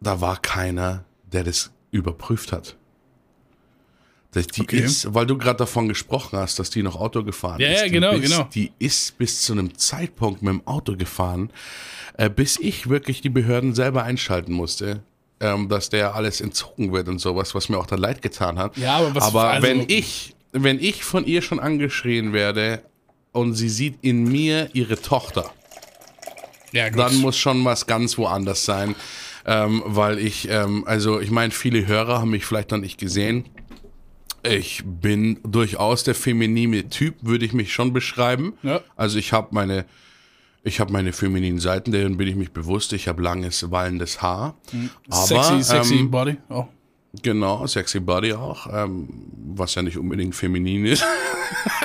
da war keiner, der das überprüft hat. Das, die Okay. ist, weil du gerade davon gesprochen hast, dass die noch Auto gefahren Ja, ist. ja, die genau, bis, genau. Die ist bis zu einem Zeitpunkt mit dem Auto gefahren, äh, bis ich wirklich die Behörden selber einschalten musste, ähm, dass der alles entzogen wird und sowas, was mir auch dann leid getan hat. Ja, aber was- aber also- wenn ich, wenn ich von ihr schon angeschrien werde und sie sieht in mir ihre Tochter, Ja, dann muss schon was ganz woanders sein. Ähm, weil ich, ähm, also ich meine, viele Hörer haben mich vielleicht noch nicht gesehen. Ich bin durchaus der feminine Typ, würde ich mich schon beschreiben. Ja. Also ich habe meine, ich habe meine femininen Seiten, deren bin ich mich bewusst. Ich habe langes, wallendes Haar. Aber, sexy, sexy ähm, Body. Oh. Genau, sexy Body auch, ähm, was ja nicht unbedingt feminin ist.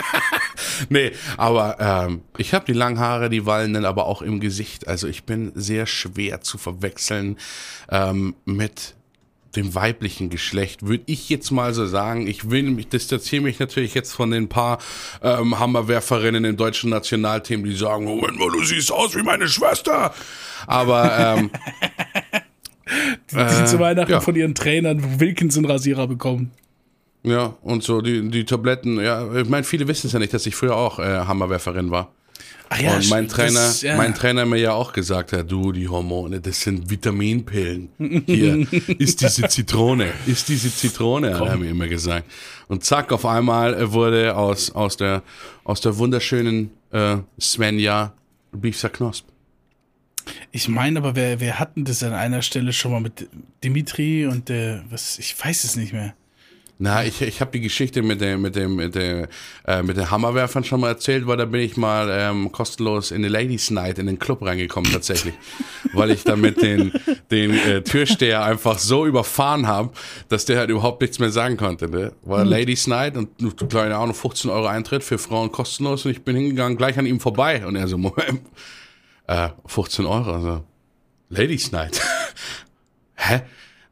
nee, aber ähm, ich habe die langen Haare, die wallenden, aber auch im Gesicht. Also ich bin sehr schwer zu verwechseln ähm, mit dem weiblichen Geschlecht, würde ich jetzt mal so sagen. Ich will mich, distanziere mich natürlich jetzt von den paar ähm, Hammerwerferinnen im deutschen Nationalteam, die sagen, Moment mal, du siehst aus wie meine Schwester. Aber ähm, Die zu Weihnachten ja. von ihren Trainern Wilkinson-Rasierer bekommen. Ja, und so die, die Tabletten, ja, ich meine, viele wissen es ja nicht, dass ich früher auch äh, Hammerwerferin war. Ach und mein Trainer, das- ja. mein Trainer mir ja auch gesagt hat, du, die Hormone, das sind Vitaminpillen. Hier, ist diese Zitrone, ist diese Zitrone, hat er mir immer gesagt. Und zack, auf einmal wurde aus, aus der, aus der wunderschönen äh, Svenja Biefser Knosp. Ich meine aber, wer, wer hatten das an einer Stelle schon mal mit Dimitri und der, was, ich weiß es nicht mehr. Na, ich, ich habe die Geschichte mit dem mit dem mit dem äh, mit den Hammerwerfern schon mal erzählt, weil da bin ich mal ähm, kostenlos in die Ladies Night in den Club reingekommen tatsächlich, weil ich dann mit den den äh, Türsteher einfach so überfahren habe, dass der halt überhaupt nichts mehr sagen konnte. Ne? War Ladies Night und kleine Ahnung 15 Euro Eintritt für Frauen kostenlos und ich bin hingegangen gleich an ihm vorbei und er so Moment, äh, 15 Euro, also Ladies Night. Hä?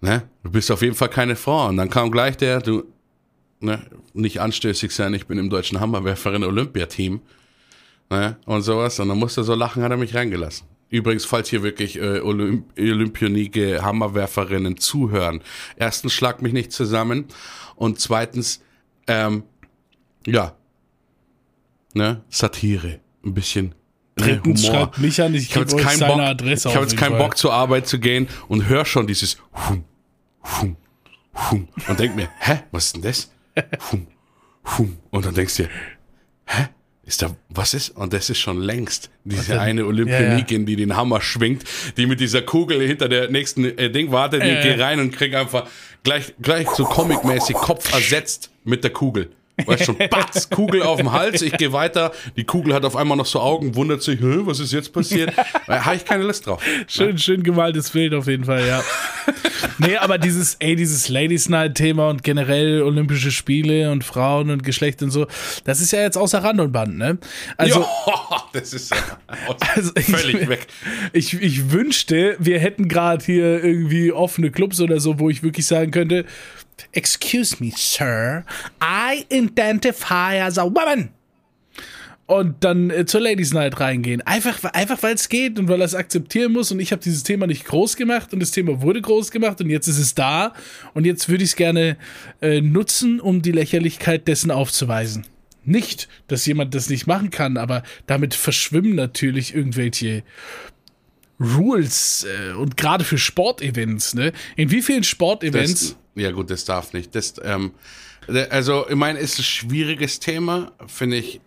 Ne? Du bist auf jeden Fall keine Frau. Und dann kam gleich der, du, ne, nicht anstößig sein, ich bin im deutschen Hammerwerferin Olympiateam. Ne? Und sowas. Und dann musste er so lachen, hat er mich reingelassen. Übrigens, falls hier wirklich äh, Olymp Olympionike Hammerwerferinnen zuhören. Erstens, schlag mich nicht zusammen. Und zweitens, ähm, ja, ne, Satire. Ein bisschen. ne, Drittens schreibt mich an, ich ich habe jetzt keinen Bock, Adresse ich auf hab jetzt keinen Fall. Bock zur Arbeit zu gehen und hör schon dieses Hum, Hum, Hum und denk mir, hä, was ist denn das? Hum, Hum und dann denkst du dir, hä, ist da, was ist? Und das ist schon längst diese eine Olympionikin, die den Hammer schwingt, die mit dieser Kugel hinter der nächsten äh, Ding wartet, die Ja, geht ja. rein und kriegt einfach gleich, gleich so comicmäßig Kopf ersetzt mit der Kugel. Weißt schon, batz, Kugel auf dem Hals, ich gehe weiter, die Kugel hat auf einmal noch so Augen, wundert sich, was ist jetzt passiert? Da habe ich keine Lust drauf. Schön, schön gemaltes Bild auf jeden Fall, ja. nee, aber dieses, ey, dieses Ladies Night Thema und generell Olympische Spiele und Frauen und Geschlecht und so, das ist ja jetzt außer Rand und Band, ne? Also, ja, das ist ja also ich, völlig weg. Ich, ich wünschte, wir hätten gerade hier irgendwie offene Clubs oder so, wo ich wirklich sagen könnte, Excuse me, Sir, I identify as a woman. Und dann äh, zur Ladies Night reingehen. Einfach, einfach weil es geht und weil er es akzeptieren muss. Und ich habe dieses Thema nicht groß gemacht und das Thema wurde groß gemacht und jetzt ist es da. Und jetzt würde ich es gerne äh, nutzen, um die Lächerlichkeit dessen aufzuweisen. nicht, dass jemand das nicht machen kann, aber damit verschwimmen natürlich irgendwelche Rules äh, und gerade für Sportevents, ne? In wie vielen Sportevents? Ja gut, das darf nicht. Das, ähm, also ich meine, ist ein schwieriges Thema, finde ich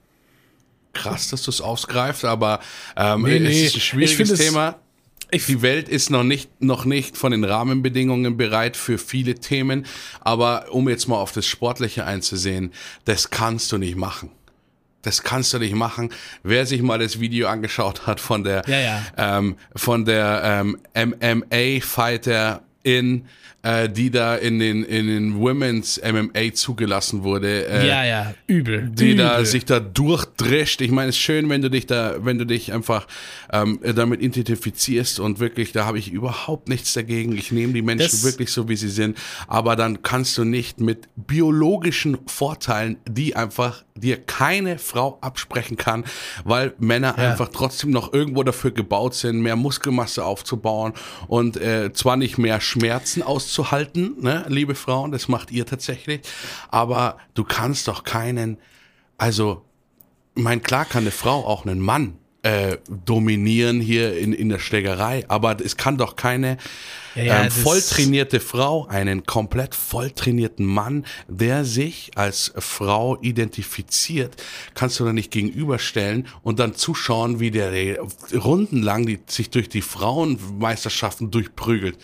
krass, dass du es ausgreifst, aber ähm, nee, nee. es ist ein schwieriges Thema. Ich die Welt ist noch nicht, noch nicht von den Rahmenbedingungen bereit für viele Themen, aber um jetzt mal auf das Sportliche einzusehen, das kannst du nicht machen. Das kannst du nicht machen. Wer sich mal das Video angeschaut hat von der, ja, ja. Ähm, von der ähm, MMA-Fighter in äh, die da in den, in den Women's MMA zugelassen wurde. Äh, ja, ja, übel. Die übel. da sich da durchdrescht. Ich meine, es ist schön, wenn du dich da, wenn du dich einfach ähm, damit identifizierst und wirklich, da habe ich überhaupt nichts dagegen. Ich nehme die Menschen das wirklich so, wie sie sind. Aber dann kannst du nicht mit biologischen Vorteilen, die einfach dir keine Frau absprechen kann, weil Männer ja. einfach trotzdem noch irgendwo dafür gebaut sind, mehr Muskelmasse aufzubauen und äh, zwar nicht mehr Schmerzen auszuhalten, ne, liebe Frauen, das macht ihr tatsächlich, aber du kannst doch keinen, also, mein klar kann eine Frau auch einen Mann äh, dominieren hier in, in der Schlägerei, aber es kann doch keine ja, ja, ähm, volltrainierte Frau, einen komplett volltrainierten Mann, der sich als Frau identifiziert, kannst du da nicht gegenüberstellen und dann zuschauen, wie der rundenlang die, sich durch die Frauenmeisterschaften durchprügelt.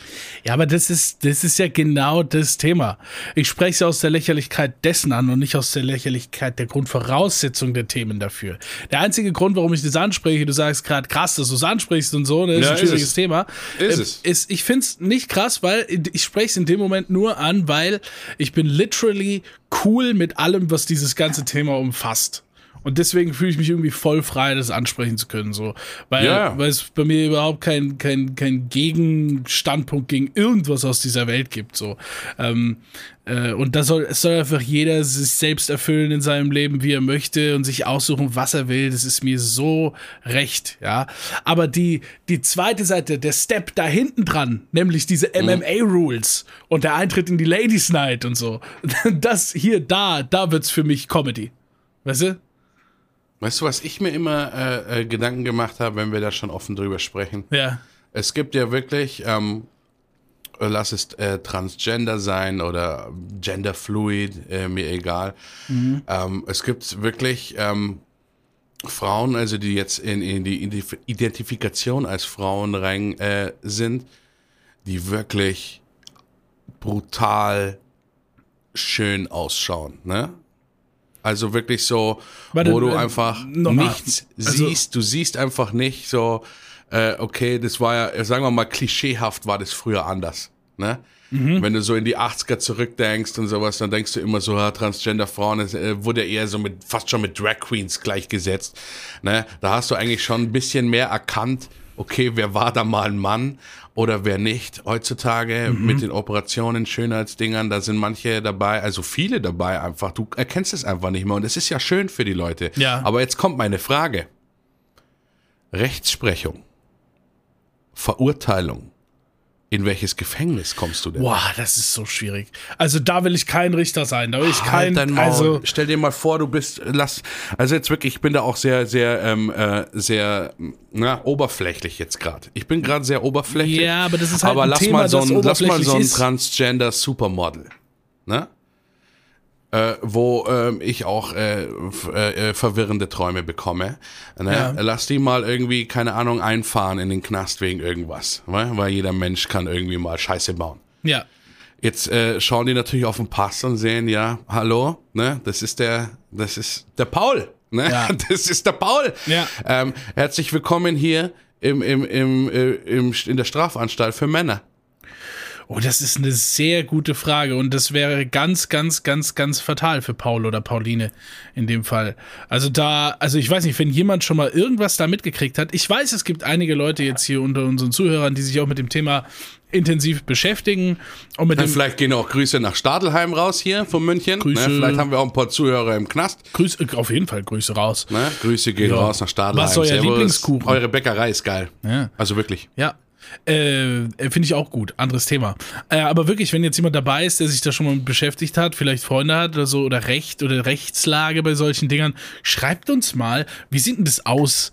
Ja, aber das ist, das ist ja genau das Thema. Ich spreche es aus der Lächerlichkeit dessen an und nicht aus der Lächerlichkeit der Grundvoraussetzung der Themen dafür. Der einzige Grund, warum ich das anspreche, du sagst gerade krass, dass du es ansprichst und so, das ist ja, ein schwieriges ist Thema. Ist äh, es. Ist, ich finde es nicht krass, weil ich spreche es in dem Moment nur an, weil ich bin literally cool mit allem, was dieses ganze Thema umfasst. Und deswegen fühle ich mich irgendwie voll frei, das ansprechen zu können, so. Weil, ja. weil es bei mir überhaupt kein, kein, kein Gegenstandpunkt gegen irgendwas aus dieser Welt gibt, so. Ähm, äh, und da soll, soll einfach jeder sich selbst erfüllen in seinem Leben, wie er möchte und sich aussuchen, was er will. Das ist mir so recht, ja. Aber die, die zweite Seite, der Step da hinten dran, nämlich diese MMA-Rules und der Eintritt in die Ladies Night und so, das hier, da, da wird's für mich Comedy. Weißt du? Weißt du, was ich mir immer äh, äh, Gedanken gemacht habe, wenn wir da schon offen drüber sprechen? Ja. Es gibt ja wirklich, ähm, lass es äh, Transgender sein oder Genderfluid, äh, mir egal. Mhm. Ähm, es gibt wirklich ähm, Frauen, also die jetzt in, in die Identifikation als Frauen rein äh, sind, die wirklich brutal schön ausschauen, ne? Also wirklich so, Warte, wo du äh, einfach nichts also, siehst. Du siehst einfach nicht so, äh, okay, das war ja, sagen wir mal, klischeehaft war das früher anders. Ne? Mhm. Wenn du so in die 80er zurückdenkst und sowas, dann denkst du immer so, ja, Transgender-Frauen, das äh, wurde eher so mit, fast schon mit Drag Queens gleichgesetzt. Ne? Da hast du eigentlich schon ein bisschen mehr erkannt, okay, wer war da mal ein Mann oder wer nicht. Heutzutage mhm. mit den Operationen, Schönheitsdingern, da sind manche dabei, also viele dabei einfach. Du erkennst es einfach nicht mehr und es ist ja schön für die Leute. Ja. Aber jetzt kommt meine Frage. Rechtsprechung, Verurteilung, in welches Gefängnis kommst du denn? Boah, das ist so schwierig. Also da will ich kein Richter sein. Da will ich halt kein. Also stell dir mal vor, du bist, lass, also jetzt wirklich, ich bin da auch sehr, sehr, ähm, äh, sehr, na, oberflächlich jetzt gerade. Ich bin gerade sehr oberflächlich. Ja, aber das ist halt aber ein lass Thema, mal so ein, lass mal so ein. Transgender Supermodel, ne? Äh, wo äh, ich auch äh, äh, äh, verwirrende Träume bekomme. Ne? Ja. Lass die mal irgendwie, keine Ahnung, einfahren in den Knast wegen irgendwas. Ne? Weil jeder Mensch kann irgendwie mal Scheiße bauen. Ja. Jetzt äh, schauen die natürlich auf den Pass und sehen, ja, hallo, ne, das ist der, das ist der Paul. Ne? Ja. Das ist der Paul. Ja. Ähm, herzlich willkommen hier im, im, im, äh, im, in der Strafanstalt für Männer. Oh, das ist eine sehr gute Frage und das wäre ganz, ganz, ganz, ganz fatal für Paul oder Pauline in dem Fall. Also da, also ich weiß nicht, wenn jemand schon mal irgendwas da mitgekriegt hat. Ich weiß, es gibt einige Leute jetzt hier unter unseren Zuhörern, die sich auch mit dem Thema intensiv beschäftigen. Und mit ja, dem vielleicht gehen auch Grüße nach Stadelheim raus hier von München. Grüße, ne? Vielleicht haben wir auch ein paar Zuhörer im Knast. Grüße, auf jeden Fall Grüße raus. Ne? Grüße gehen ja. raus nach Stadelheim. Was ist euer Lieblingskuchen? Eure Bäckerei ist geil. Ja. Also wirklich. Ja, Äh, Finde ich auch gut. Anderes Thema. Äh, aber wirklich, wenn jetzt jemand dabei ist, der sich da schon mal beschäftigt hat, vielleicht Freunde hat oder so, oder Recht oder Rechtslage bei solchen Dingern, schreibt uns mal, wie sieht denn das aus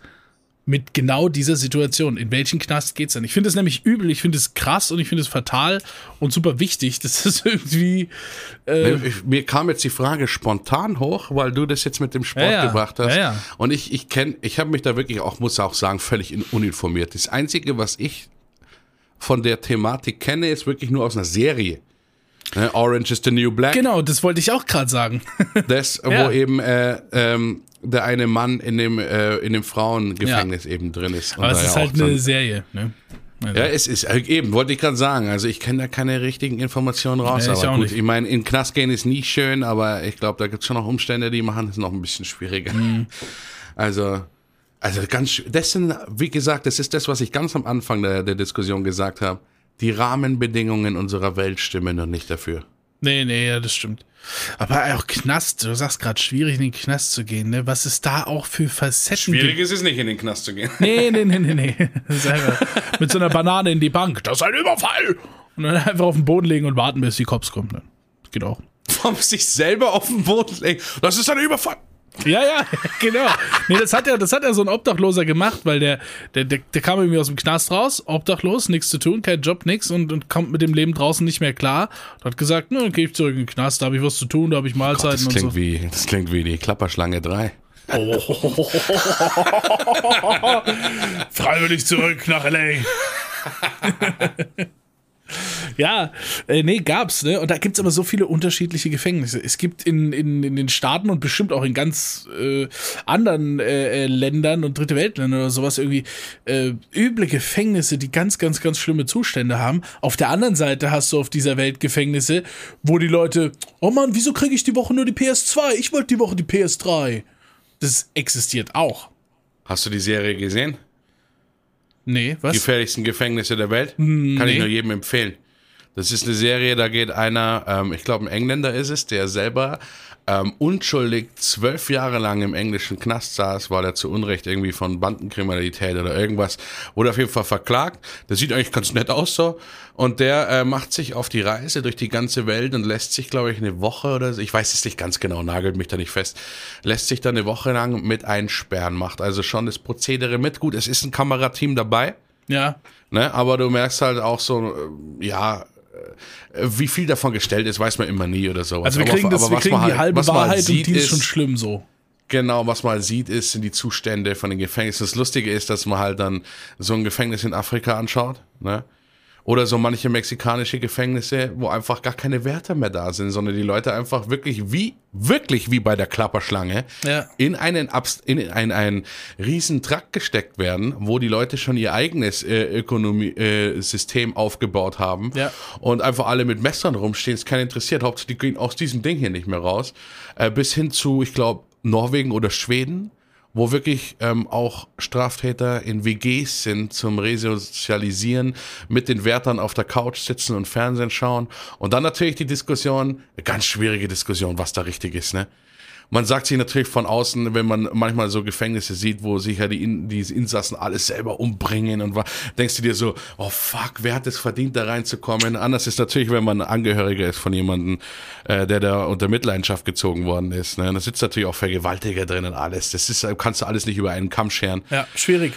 mit genau dieser Situation? In welchen Knast geht's dann? Ich finde es nämlich übel, ich finde es krass und ich finde es fatal und super wichtig, dass das irgendwie. Äh, Mir kam jetzt die Frage spontan hoch, weil du das jetzt mit dem Sport Ja, ja. gebracht hast. Ja. Und ich, ich kenne, ich habe mich da wirklich auch, muss auch sagen, völlig in- uninformiert. Das Einzige, was ich von der Thematik kenne, ist wirklich nur aus einer Serie. Ne, Orange is the New Black. genau, das wollte ich auch gerade sagen. Das, Ja. wo eben äh, ähm, der eine Mann in dem, äh, in dem Frauengefängnis eben drin ist. Aber es ist ja halt eine Serie, ne? Also, Ja, es ist äh, eben, wollte ich gerade sagen. Also ich kenne da keine richtigen Informationen raus. Ja, ich aber gut, nicht. ich meine, in Knast gehen ist nie schön, aber ich glaube, da gibt es schon noch Umstände, die machen es noch ein bisschen schwieriger. Mhm. Also, also ganz, das sind, wie gesagt, das ist das, was ich ganz am Anfang der, der Diskussion gesagt habe. Die Rahmenbedingungen unserer Welt stimmen noch nicht dafür. Nee, nee, ja, das stimmt. Aber auch Knast, du sagst gerade, schwierig in den Knast zu gehen, ne? Was ist da auch für Facetten gibt? ist es nicht, in den Knast zu gehen. Nee, nee, nee, nee, nee. Einfach mit so einer Banane in die Bank. Das ist ein Überfall! Und dann einfach auf den Boden legen und warten, bis die Cops kommen. Ne? Geht auch. Warum sich selber auf den Boden legen? Das ist ein Überfall. Ja, ja, genau. Nee, das hat ja, das hat ja so ein Obdachloser gemacht, weil der, der, der, der kam irgendwie aus dem Knast raus, obdachlos, nichts zu tun, kein Job, nix und, und kommt mit dem Leben draußen nicht mehr klar. Und hat gesagt, ne, gehe ich zurück in den Knast, da habe ich was zu tun, da habe ich Mahlzeiten Das und klingt, so. wie, das klingt wie die Klapperschlange 3. Freiwillig zurück nach L.A. ja, äh, nee, gab's, ne? Und da gibt's aber so viele unterschiedliche Gefängnisse. Es gibt in, in, in den Staaten und bestimmt auch in ganz äh, anderen äh, äh, Ländern und Dritte Weltländern oder sowas irgendwie äh, üble Gefängnisse, die ganz, ganz, ganz schlimme Zustände haben. Auf der anderen Seite hast du auf dieser Welt Gefängnisse, wo die Leute, oh Mann, wieso kriege ich die Woche nur die PS2? Ich wollte die Woche die PS3. Das existiert auch. Hast du die Serie gesehen? Nee, was? gefährlichsten Gefängnisse der Welt. Kann ich nur jedem empfehlen. Das ist eine Serie, da geht einer, ähm, ich glaube ein Engländer ist es, der selber ähm, unschuldig zwölf Jahre lang im englischen Knast saß, weil er zu Unrecht irgendwie von Bandenkriminalität oder irgendwas, wurde auf jeden Fall verklagt. Der sieht eigentlich ganz nett aus so. Und der äh, macht sich auf die Reise durch die ganze Welt und lässt sich, glaube ich, eine Woche oder so, ich weiß es nicht ganz genau, nagelt mich da nicht fest, lässt sich da eine Woche lang mit einsperren, macht also schon das Prozedere mit. Gut, es ist ein Kamerateam dabei. ja. Ne? Aber du merkst halt auch so, äh, ja, wie viel davon gestellt ist, weiß man immer nie oder sowas. Also wir Aber- kriegen, das, aber wir was kriegen die halt- halbe halt Wahrheit und sieht, die ist, ist schon schlimm so. Genau, was man halt sieht, ist, sind die Zustände von den Gefängnissen. Das Lustige ist, dass man halt dann so ein Gefängnis in Afrika anschaut, ne? Oder so manche mexikanische Gefängnisse, wo einfach gar keine Werte mehr da sind, sondern die Leute einfach wirklich wie, wirklich wie bei der Klapperschlange Ja. in einen, Abs- in einen, einen riesen Trakt gesteckt werden, wo die Leute schon ihr eigenes äh, Ökonomie, äh, aufgebaut haben Ja. und einfach alle mit Messern rumstehen, ist keiner interessiert. Hauptsache, die gehen aus diesem Ding hier nicht mehr raus. Äh, bis hin zu, ich glaube, Norwegen oder Schweden, wo wirklich ähm, auch Straftäter in WGs sind zum Resozialisieren, mit den Wärtern auf der Couch sitzen und Fernsehen schauen. Und dann natürlich die Diskussion, eine ganz schwierige Diskussion, was da richtig ist, ne? Man sagt sich natürlich von außen, wenn man manchmal so Gefängnisse sieht, wo sich ja die, die Insassen alles selber umbringen und denkst du dir so, oh fuck, wer hat es verdient, da reinzukommen? Anders ist natürlich, wenn man Angehöriger ist von jemandem, äh, der da unter Mitleidenschaft gezogen worden ist. Ne? Da sitzt natürlich auch Vergewaltiger drin und alles. Das ist, kannst du alles nicht über einen Kamm scheren. Ja, schwierig.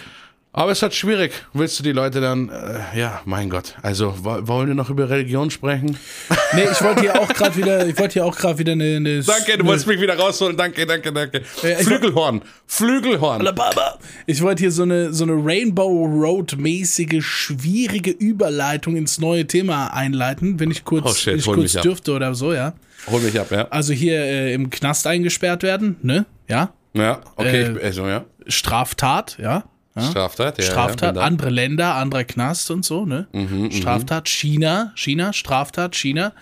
Aber es ist halt schwierig. Willst du die Leute dann, äh, ja, mein Gott. Also, wo- wollen wir noch über Religion sprechen? Nee, ich wollte hier auch gerade wieder, ich wollte hier auch gerade wieder eine, eine Danke, du wolltest mich wieder rausholen. Danke, danke, danke. Ich- Flügelhorn. Flügelhorn. Alabama. Ich wollte hier so eine, so eine Rainbow Road-mäßige, schwierige Überleitung ins neue Thema einleiten, wenn ich kurz, Oh shit, wenn ich kurz mich ab. dürfte oder so, ja. Hol mich ab, ja. Also hier äh, im Knast eingesperrt werden, ne? Ja. Ja, okay, Äh, ich, also, ja. Straftat, ja. Straftat, ja. Straftat, ja. Mhm, andere Länder, anderer Knast und so, ne? Straftat, China, China, Straftat, China.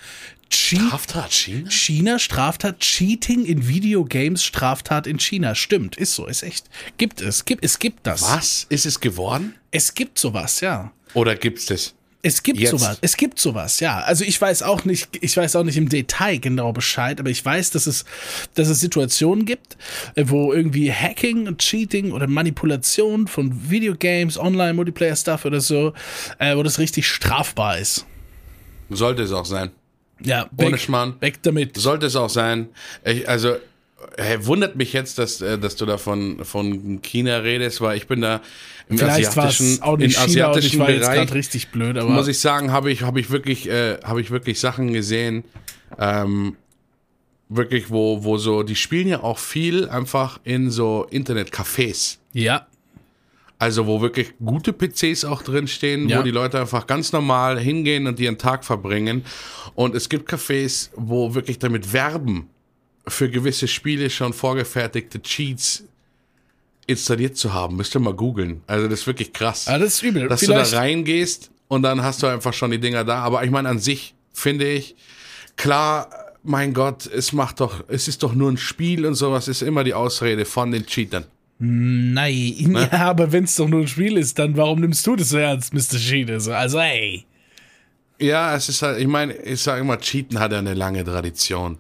Che Straftat, China? China, Straftat, Cheating in Videogames, Straftat in China. Stimmt, ist so, ist echt. Gibt es, gibt, es gibt das. Was? Ist es geworden? Es gibt sowas, ja. Oder gibt's das? Es gibt Jetzt. sowas. Es gibt sowas, ja. Also ich weiß auch nicht, ich weiß auch nicht im Detail genau Bescheid, aber ich weiß, dass es, dass es Situationen gibt, äh, wo irgendwie Hacking und Cheating oder Manipulation von Videogames, Online-Multiplayer-Stuff oder so, äh, wo das richtig strafbar ist. Sollte es auch sein. Ja, Ohne weg, Schmarrn. weg damit. Sollte es auch sein. Ich, also, äh, wundert mich jetzt, dass, äh, dass du da von, von China redest, weil ich bin da im Vielleicht asiatischen, auch nicht im China und asiatischen ich war jetzt Bereich. gerade richtig blöd, aber muss ich sagen, habe ich, habe ich wirklich, äh, habe ich wirklich Sachen gesehen, ähm, wirklich, wo, wo so, die spielen ja auch viel einfach in so Internetcafés. ja, Also wo wirklich gute PCs auch drin stehen, Ja. wo die Leute einfach ganz normal hingehen und ihren Tag verbringen. Und es gibt Cafés, wo wirklich damit werben, für gewisse Spiele schon vorgefertigte Cheats installiert zu haben. Müsst ihr mal googeln. Also das ist wirklich krass. ah, das ist übel. dass Vielleicht, du da reingehst und dann hast du einfach schon die Dinger da. Aber ich meine, an sich finde ich, klar, mein Gott, es macht doch, es ist doch nur ein Spiel und sowas, ist immer die Ausrede von den Cheatern. nein, Ne? ja, aber wenn es doch nur ein Spiel ist, dann warum nimmst du das so ernst, Mr. Cheater? So, Also, hey. Ja, es ist halt, ich meine, ich sage immer, Cheaten hat ja eine lange Tradition.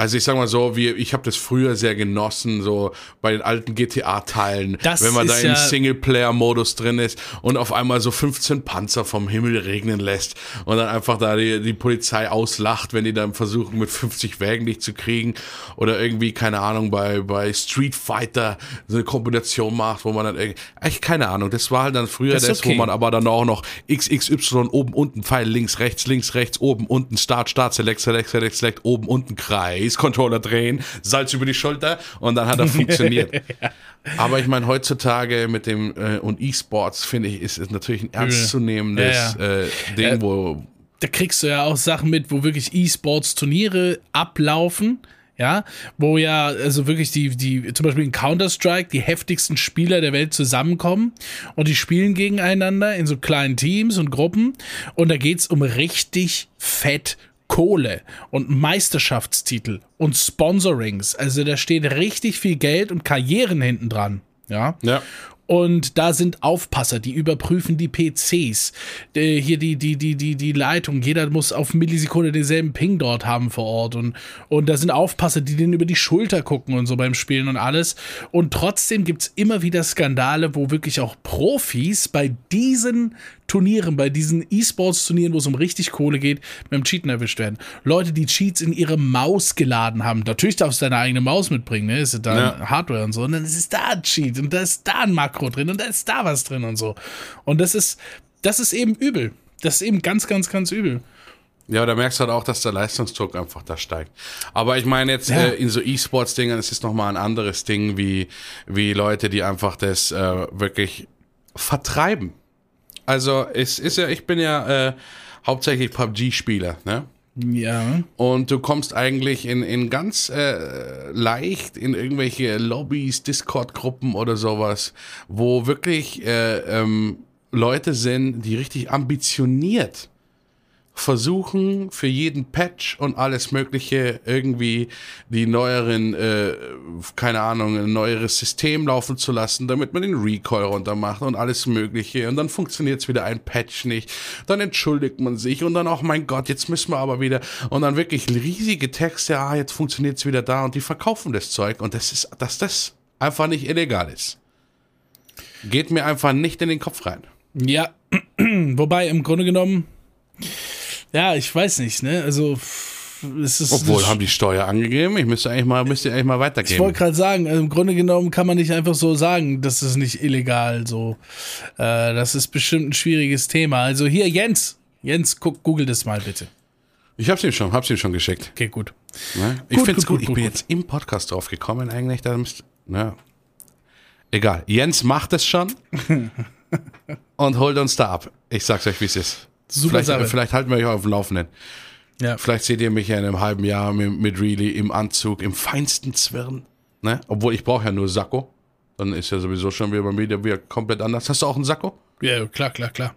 Also ich sag mal so, wie, ich habe das früher sehr genossen, so bei den alten GTA-Teilen, wenn man da im ja- Singleplayer-Modus drin ist und auf einmal so 15 Panzer vom Himmel regnen lässt und dann einfach da die, die Polizei auslacht, wenn die dann versuchen, mit 50 Wägen dich zu kriegen oder irgendwie, keine Ahnung, bei, bei Street Fighter so eine Kombination macht, wo man dann irgendwie, echt keine Ahnung, das war halt dann früher Das das, okay. wo man aber dann auch noch XXY oben, unten, Pfeil, links, rechts, links, rechts, oben, unten, Start, Start, Select, Select, Select, Select, oben, unten, Kreis, Controller drehen, Salz über die Schulter und dann hat er funktioniert. Aber ich meine, heutzutage mit dem äh, und E-Sports, finde ich, ist es natürlich ein ernstzunehmendes Ja, Äh, Ding, wo da kriegst du ja auch Sachen mit, wo wirklich E-Sports-Turniere ablaufen. Ja, wo ja, also wirklich die, die, zum Beispiel in Counter-Strike, die heftigsten Spieler der Welt zusammenkommen und die spielen gegeneinander in so kleinen Teams und Gruppen und da geht's um richtig fett Kohle und Meisterschaftstitel und Sponsorings. Also da steht richtig viel Geld und Karrieren hinten dran. Ja. ja, Und da sind Aufpasser, die überprüfen die PCs. Äh, hier die, die, die, die, die Leitung. Jeder muss auf Millisekunde denselben Ping dort haben vor Ort. Und, und da sind Aufpasser, die denen über die Schulter gucken und so beim Spielen und alles. Und trotzdem gibt's immer wieder Skandale, wo wirklich auch Profis bei diesen Turnieren, bei diesen E-Sports-Turnieren, wo es um richtig Kohle geht, mit dem Cheaten erwischt werden. Leute, die Cheats in ihre Maus geladen haben. Natürlich darfst du deine eigene Maus mitbringen, ne? Ist ja da Ja. Hardware und so. Und dann ist es da ein Cheat und da ist da ein Makro drin und da ist da was drin und so. Und das ist, das ist eben übel. Das ist eben ganz, ganz, ganz übel. Ja, da merkst du halt auch, dass der Leistungsdruck einfach da steigt. Aber ich meine jetzt Ja. äh, in so E-Sports-Dingern, es ist nochmal ein anderes Ding, wie, wie Leute, die einfach das äh, wirklich vertreiben. Also es ist ja, ich bin ja äh, hauptsächlich PUBG-Spieler, ne? Ja. Und du kommst eigentlich in, in ganz äh, leicht in irgendwelche Lobbys, Discord-Gruppen oder sowas, wo wirklich äh, ähm, Leute sind, die richtig ambitioniert versuchen, für jeden Patch und alles Mögliche irgendwie die neueren, äh, keine Ahnung, ein neueres System laufen zu lassen, damit man den Recoil runter macht und alles Mögliche. Und dann funktioniert wieder ein Patch nicht. Dann entschuldigt man sich und dann auch, mein Gott, jetzt müssen wir aber wieder. Und dann wirklich riesige Texte, ah, jetzt funktioniert's wieder da und die verkaufen das Zeug. Und das ist, dass das einfach nicht illegal ist. Geht mir einfach nicht in den Kopf rein. Ja. Wobei im Grunde genommen, ja, ich weiß nicht, ne? Also, es ist. Obwohl, haben die Steuer angegeben? Ich müsste eigentlich mal, müsste eigentlich mal Ich weitergeben. wollte gerade sagen, also im Grunde genommen kann man nicht einfach so sagen, das ist nicht illegal so. Äh, das ist bestimmt ein schwieriges Thema. Also hier, Jens. Jens, guck, google das mal bitte. Ich hab's ihm schon, hab's ihm schon geschickt. Okay, gut. Ne? Ich Gut, find's gut, gut, gut, Ich bin jetzt im Podcast drauf gekommen eigentlich. Da müsst, ne? Egal. Jens macht es schon und holt uns da ab. Ich sag's euch, wie es ist. Super Sache. vielleicht, vielleicht halten wir euch auf dem Laufenden. Ja. Vielleicht seht ihr mich ja in einem halben Jahr mit, mit Reilly im Anzug, im feinsten Zwirn. Ne? Obwohl ich brauche ja nur Sakko. Dann ist ja sowieso schon wieder bei mir wieder komplett anders. Hast du auch einen Sakko? Ja, klar, klar, klar.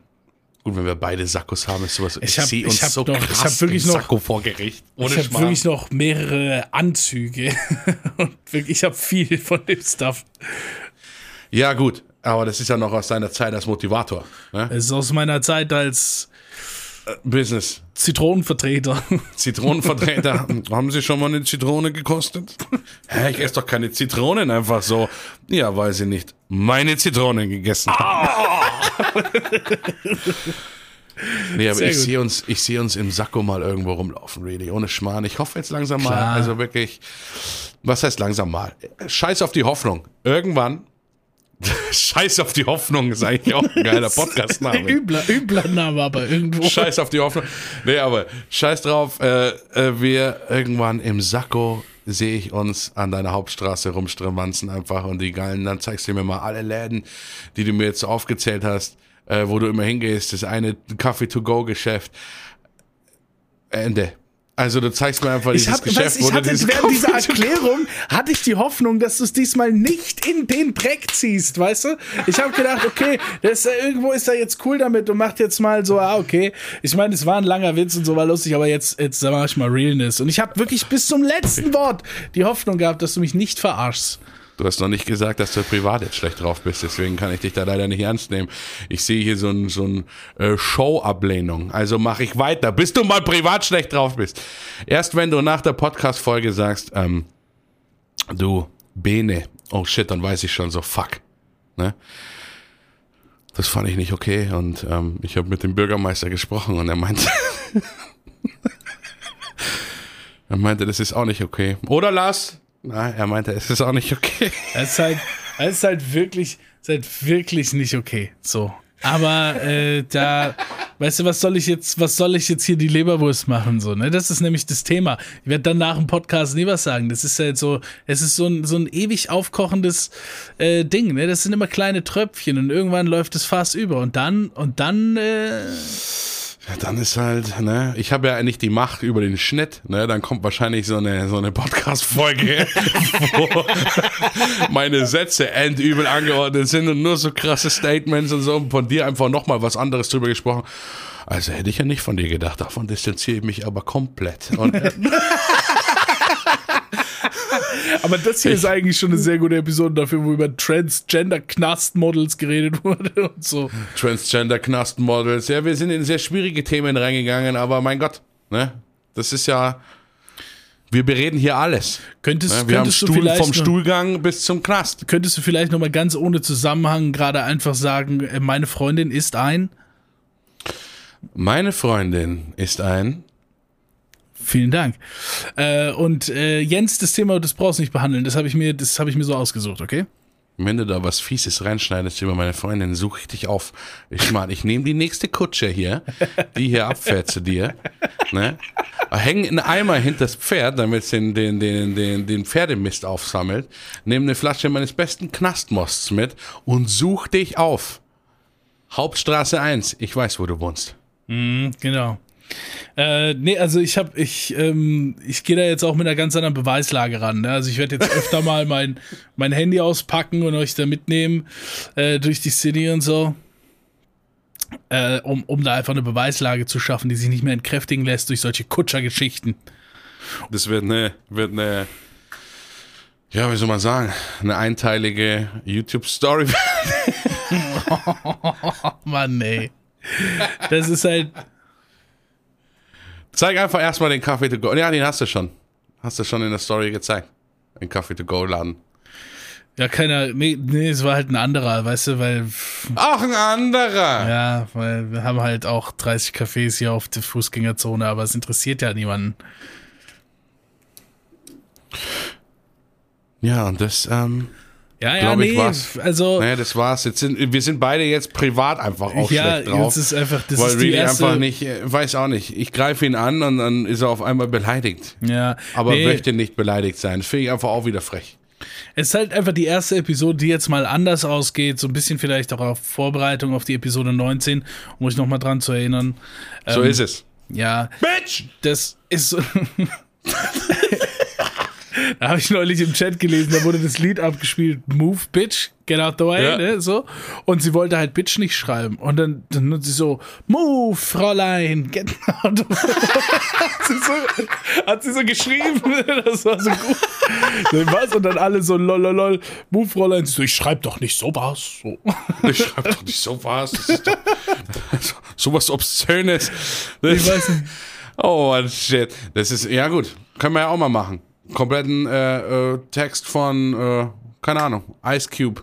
Gut, wenn wir beide Sakkos haben, ist sowas. Ich hab- sehe ich uns hab so noch- ich krass hab wirklich noch- Sakko vor Gericht. Ohne ich habe wirklich noch mehrere Anzüge und wirklich, ich habe viel von dem Stuff. Ja, gut. Aber das ist ja noch aus deiner Zeit als Motivator. Ne? Es ist aus meiner Zeit als Business. Zitronenvertreter. Zitronenvertreter. Haben Sie schon mal eine Zitrone gekostet? Hä, ich esse doch keine Zitronen einfach so. Ja, weil Sie nicht meine Zitronen gegessen haben. nee, aber Sehr ich sehe uns, ich sehe uns im Sakko mal irgendwo rumlaufen, really. Ohne Schmarrn. Ich hoffe jetzt langsam mal, Klar. also wirklich, was heißt langsam mal? Scheiß auf die Hoffnung. Irgendwann, Scheiß auf die Hoffnung ist eigentlich auch ein geiler Podcast-Name. übler, übler Name aber irgendwo. Scheiß auf die Hoffnung. Nee, aber scheiß drauf, äh, äh, wir irgendwann im Sakko sehe ich uns an deiner Hauptstraße rumstremanzen einfach und die geilen, dann zeigst du mir mal alle Läden, die du mir jetzt so aufgezählt hast, äh, wo du immer hingehst, das eine Coffee-to-go-Geschäft. Ende. Also du zeigst mir einfach Ich, dieses hab, Geschäft, weißt, ich hatte während dieser Erklärung hatte ich die Hoffnung, dass du es diesmal nicht in den Dreck ziehst, weißt du? Ich habe gedacht, okay, das, irgendwo ist er jetzt cool damit und macht jetzt mal so, ah, okay. Ich meine, es war ein langer Witz und so war lustig, aber jetzt, jetzt mach ich mal Realness. Und ich habe wirklich bis zum letzten Wort die Hoffnung gehabt, dass du mich nicht verarschst. Du hast noch nicht gesagt, dass du privat jetzt schlecht drauf bist, deswegen kann ich dich da leider nicht ernst nehmen. Ich sehe hier so ein, so ein äh, Show-Ablehnung. Also mache ich weiter, bis du mal privat schlecht drauf bist. Erst wenn du nach der Podcast-Folge sagst, ähm, du, Bene, oh shit, dann weiß ich schon so, fuck. Ne? Das fand ich nicht okay und ähm, ich habe mit dem Bürgermeister gesprochen und er meinte, er meinte, das ist auch nicht okay. Oder Lars? Nein, er meinte, es ist auch nicht okay. Das ist halt, das ist halt wirklich, ist halt wirklich nicht okay. So. Aber äh, da, weißt du, was soll ich jetzt, was soll ich jetzt hier die Leberwurst machen? So, ne? Das ist nämlich das Thema. Ich werde dann nach dem Podcast nie was sagen. Das ist halt so, es ist so ein, so ein ewig aufkochendes äh, Ding, ne? Das sind immer kleine Tröpfchen und irgendwann läuft es fast über. Und dann, und dann, äh, Ja, dann ist halt, ne, ich habe ja nicht die Macht über den Schnitt, ne, dann kommt wahrscheinlich so eine, so eine Podcast-Folge, wo meine Sätze endübel angeordnet sind und nur so krasse Statements und so und von dir einfach nochmal was anderes drüber gesprochen. Also hätte ich ja nicht von dir gedacht, davon distanziere ich mich aber komplett. Und aber das hier ist eigentlich schon eine sehr gute Episode dafür, wo über Transgender-Knast-Models geredet wurde und so. Transgender-Knastenmodels, ja, wir sind in sehr schwierige Themen reingegangen, aber mein Gott, ne, das ist ja, wir bereden hier alles. Könntest, Ne? Wir haben könntest du Stuhl, vielleicht vom noch- Stuhlgang bis zum Knast. Könntest du vielleicht noch mal ganz ohne Zusammenhang gerade einfach sagen, äh, meine Freundin ist ein? Meine Freundin ist ein Vielen Dank. Äh, und äh, Jens, das Thema, das brauchst du nicht behandeln. Das habe ich mir, das habe ich mir so ausgesucht, okay? Wenn du da was Fieses reinschneidest über meine Freundin, suche ich dich auf. Ich meine, ich nehme die nächste Kutsche hier, die hier abfährt zu dir, ne? Hänge einen Eimer hinter das Pferd, damit es den, den, den, den, den Pferdemist aufsammelt. Nehme eine Flasche meines besten Knastmosts mit und such dich auf. Hauptstraße 1. Ich weiß, wo du wohnst. Genau. Äh, nee, also ich habe, ich, ähm, ich gehe da jetzt auch mit einer ganz anderen Beweislage ran. Ne? Also ich werde jetzt öfter mal mein, mein Handy auspacken und euch da mitnehmen äh, durch die City und so. Äh, um, um da einfach eine Beweislage zu schaffen, die sich nicht mehr entkräftigen lässt durch solche Kutschergeschichten. Das wird eine, wird eine, ja, wie soll man sagen, eine einteilige YouTube-Story. Oh Mann, ey. Das ist halt. Zeig einfach erstmal den Kaffee to go. Ja, den hast du schon. Hast du schon in der Story gezeigt. Den Kaffee to go Laden. Ja, keiner. Nee, nee, es war halt ein anderer, weißt du, weil. Auch ein anderer. Ja, weil wir haben halt auch 30 Cafés hier auf der Fußgängerzone, aber es interessiert ja niemanden. Ja, und das, ähm, Ja, ja, Glaub ich, nee. war's. Also. naja, das war's. Jetzt sind, wir sind beide jetzt privat einfach auch ja, schlecht drauf. das ist einfach. Das weil ist erste, einfach nicht, äh, weiß auch nicht. Ich greife ihn an und dann ist er auf einmal beleidigt. Ja, Aber nee, möchte nicht beleidigt sein. Das finde ich einfach auch wieder frech. Es ist halt einfach die erste Episode, die jetzt mal anders ausgeht. So ein bisschen vielleicht auch auf Vorbereitung auf die Episode 19, um euch nochmal dran zu erinnern. So Ähm, ist es. Ja, Bitch! das ist. Da habe ich neulich im Chat gelesen, da wurde das Lied abgespielt, Move Bitch, Get Out the Way, Ja. ne, so. Und sie wollte halt Bitch nicht schreiben. Und dann, dann hat sie so, Move, Fräulein, Get Out the Way. hat, sie so, hat sie so geschrieben, das war so gut. Was? Und dann alle so, lol, lol, lol, Move, Fräulein. Sie so, ich schreib doch nicht sowas. So. Ich schreibe doch nicht sowas. Das ist doch sowas Obszönes. Ich weiß nicht. Oh, shit. Das ist, ja gut, können wir ja auch mal machen. Kompletten äh, äh, Text von, äh, keine Ahnung, Ice Cube.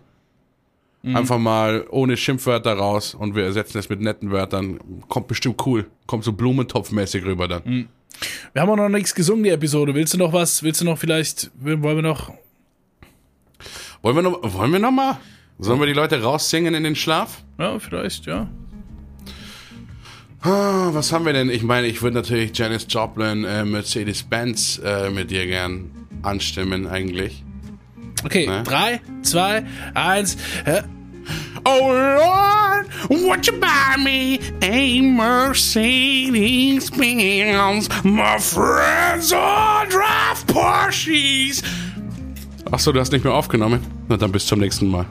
Einfach mal ohne Schimpfwörter raus und wir ersetzen es mit netten Wörtern. Kommt bestimmt cool. Kommt so Blumentopfmäßig rüber dann. Wir haben auch noch nichts gesungen, die Episode. Willst du noch was? Willst du noch vielleicht, wollen wir noch Wollen wir noch, wollen wir noch mal? Sollen wir die Leute raussingen in den Schlaf? Ja, vielleicht, ja. Ah, was haben wir denn? Ich meine, ich würde natürlich Janis Joplin, äh, Mercedes-Benz äh, mit dir gern anstimmen eigentlich. Okay, Ne? drei, zwei, eins. Hä? Oh Lord, would you buy me a Mercedes-Benz? My friends all drive Porsches. Achso, du hast nicht mehr aufgenommen? Na dann bis zum nächsten Mal.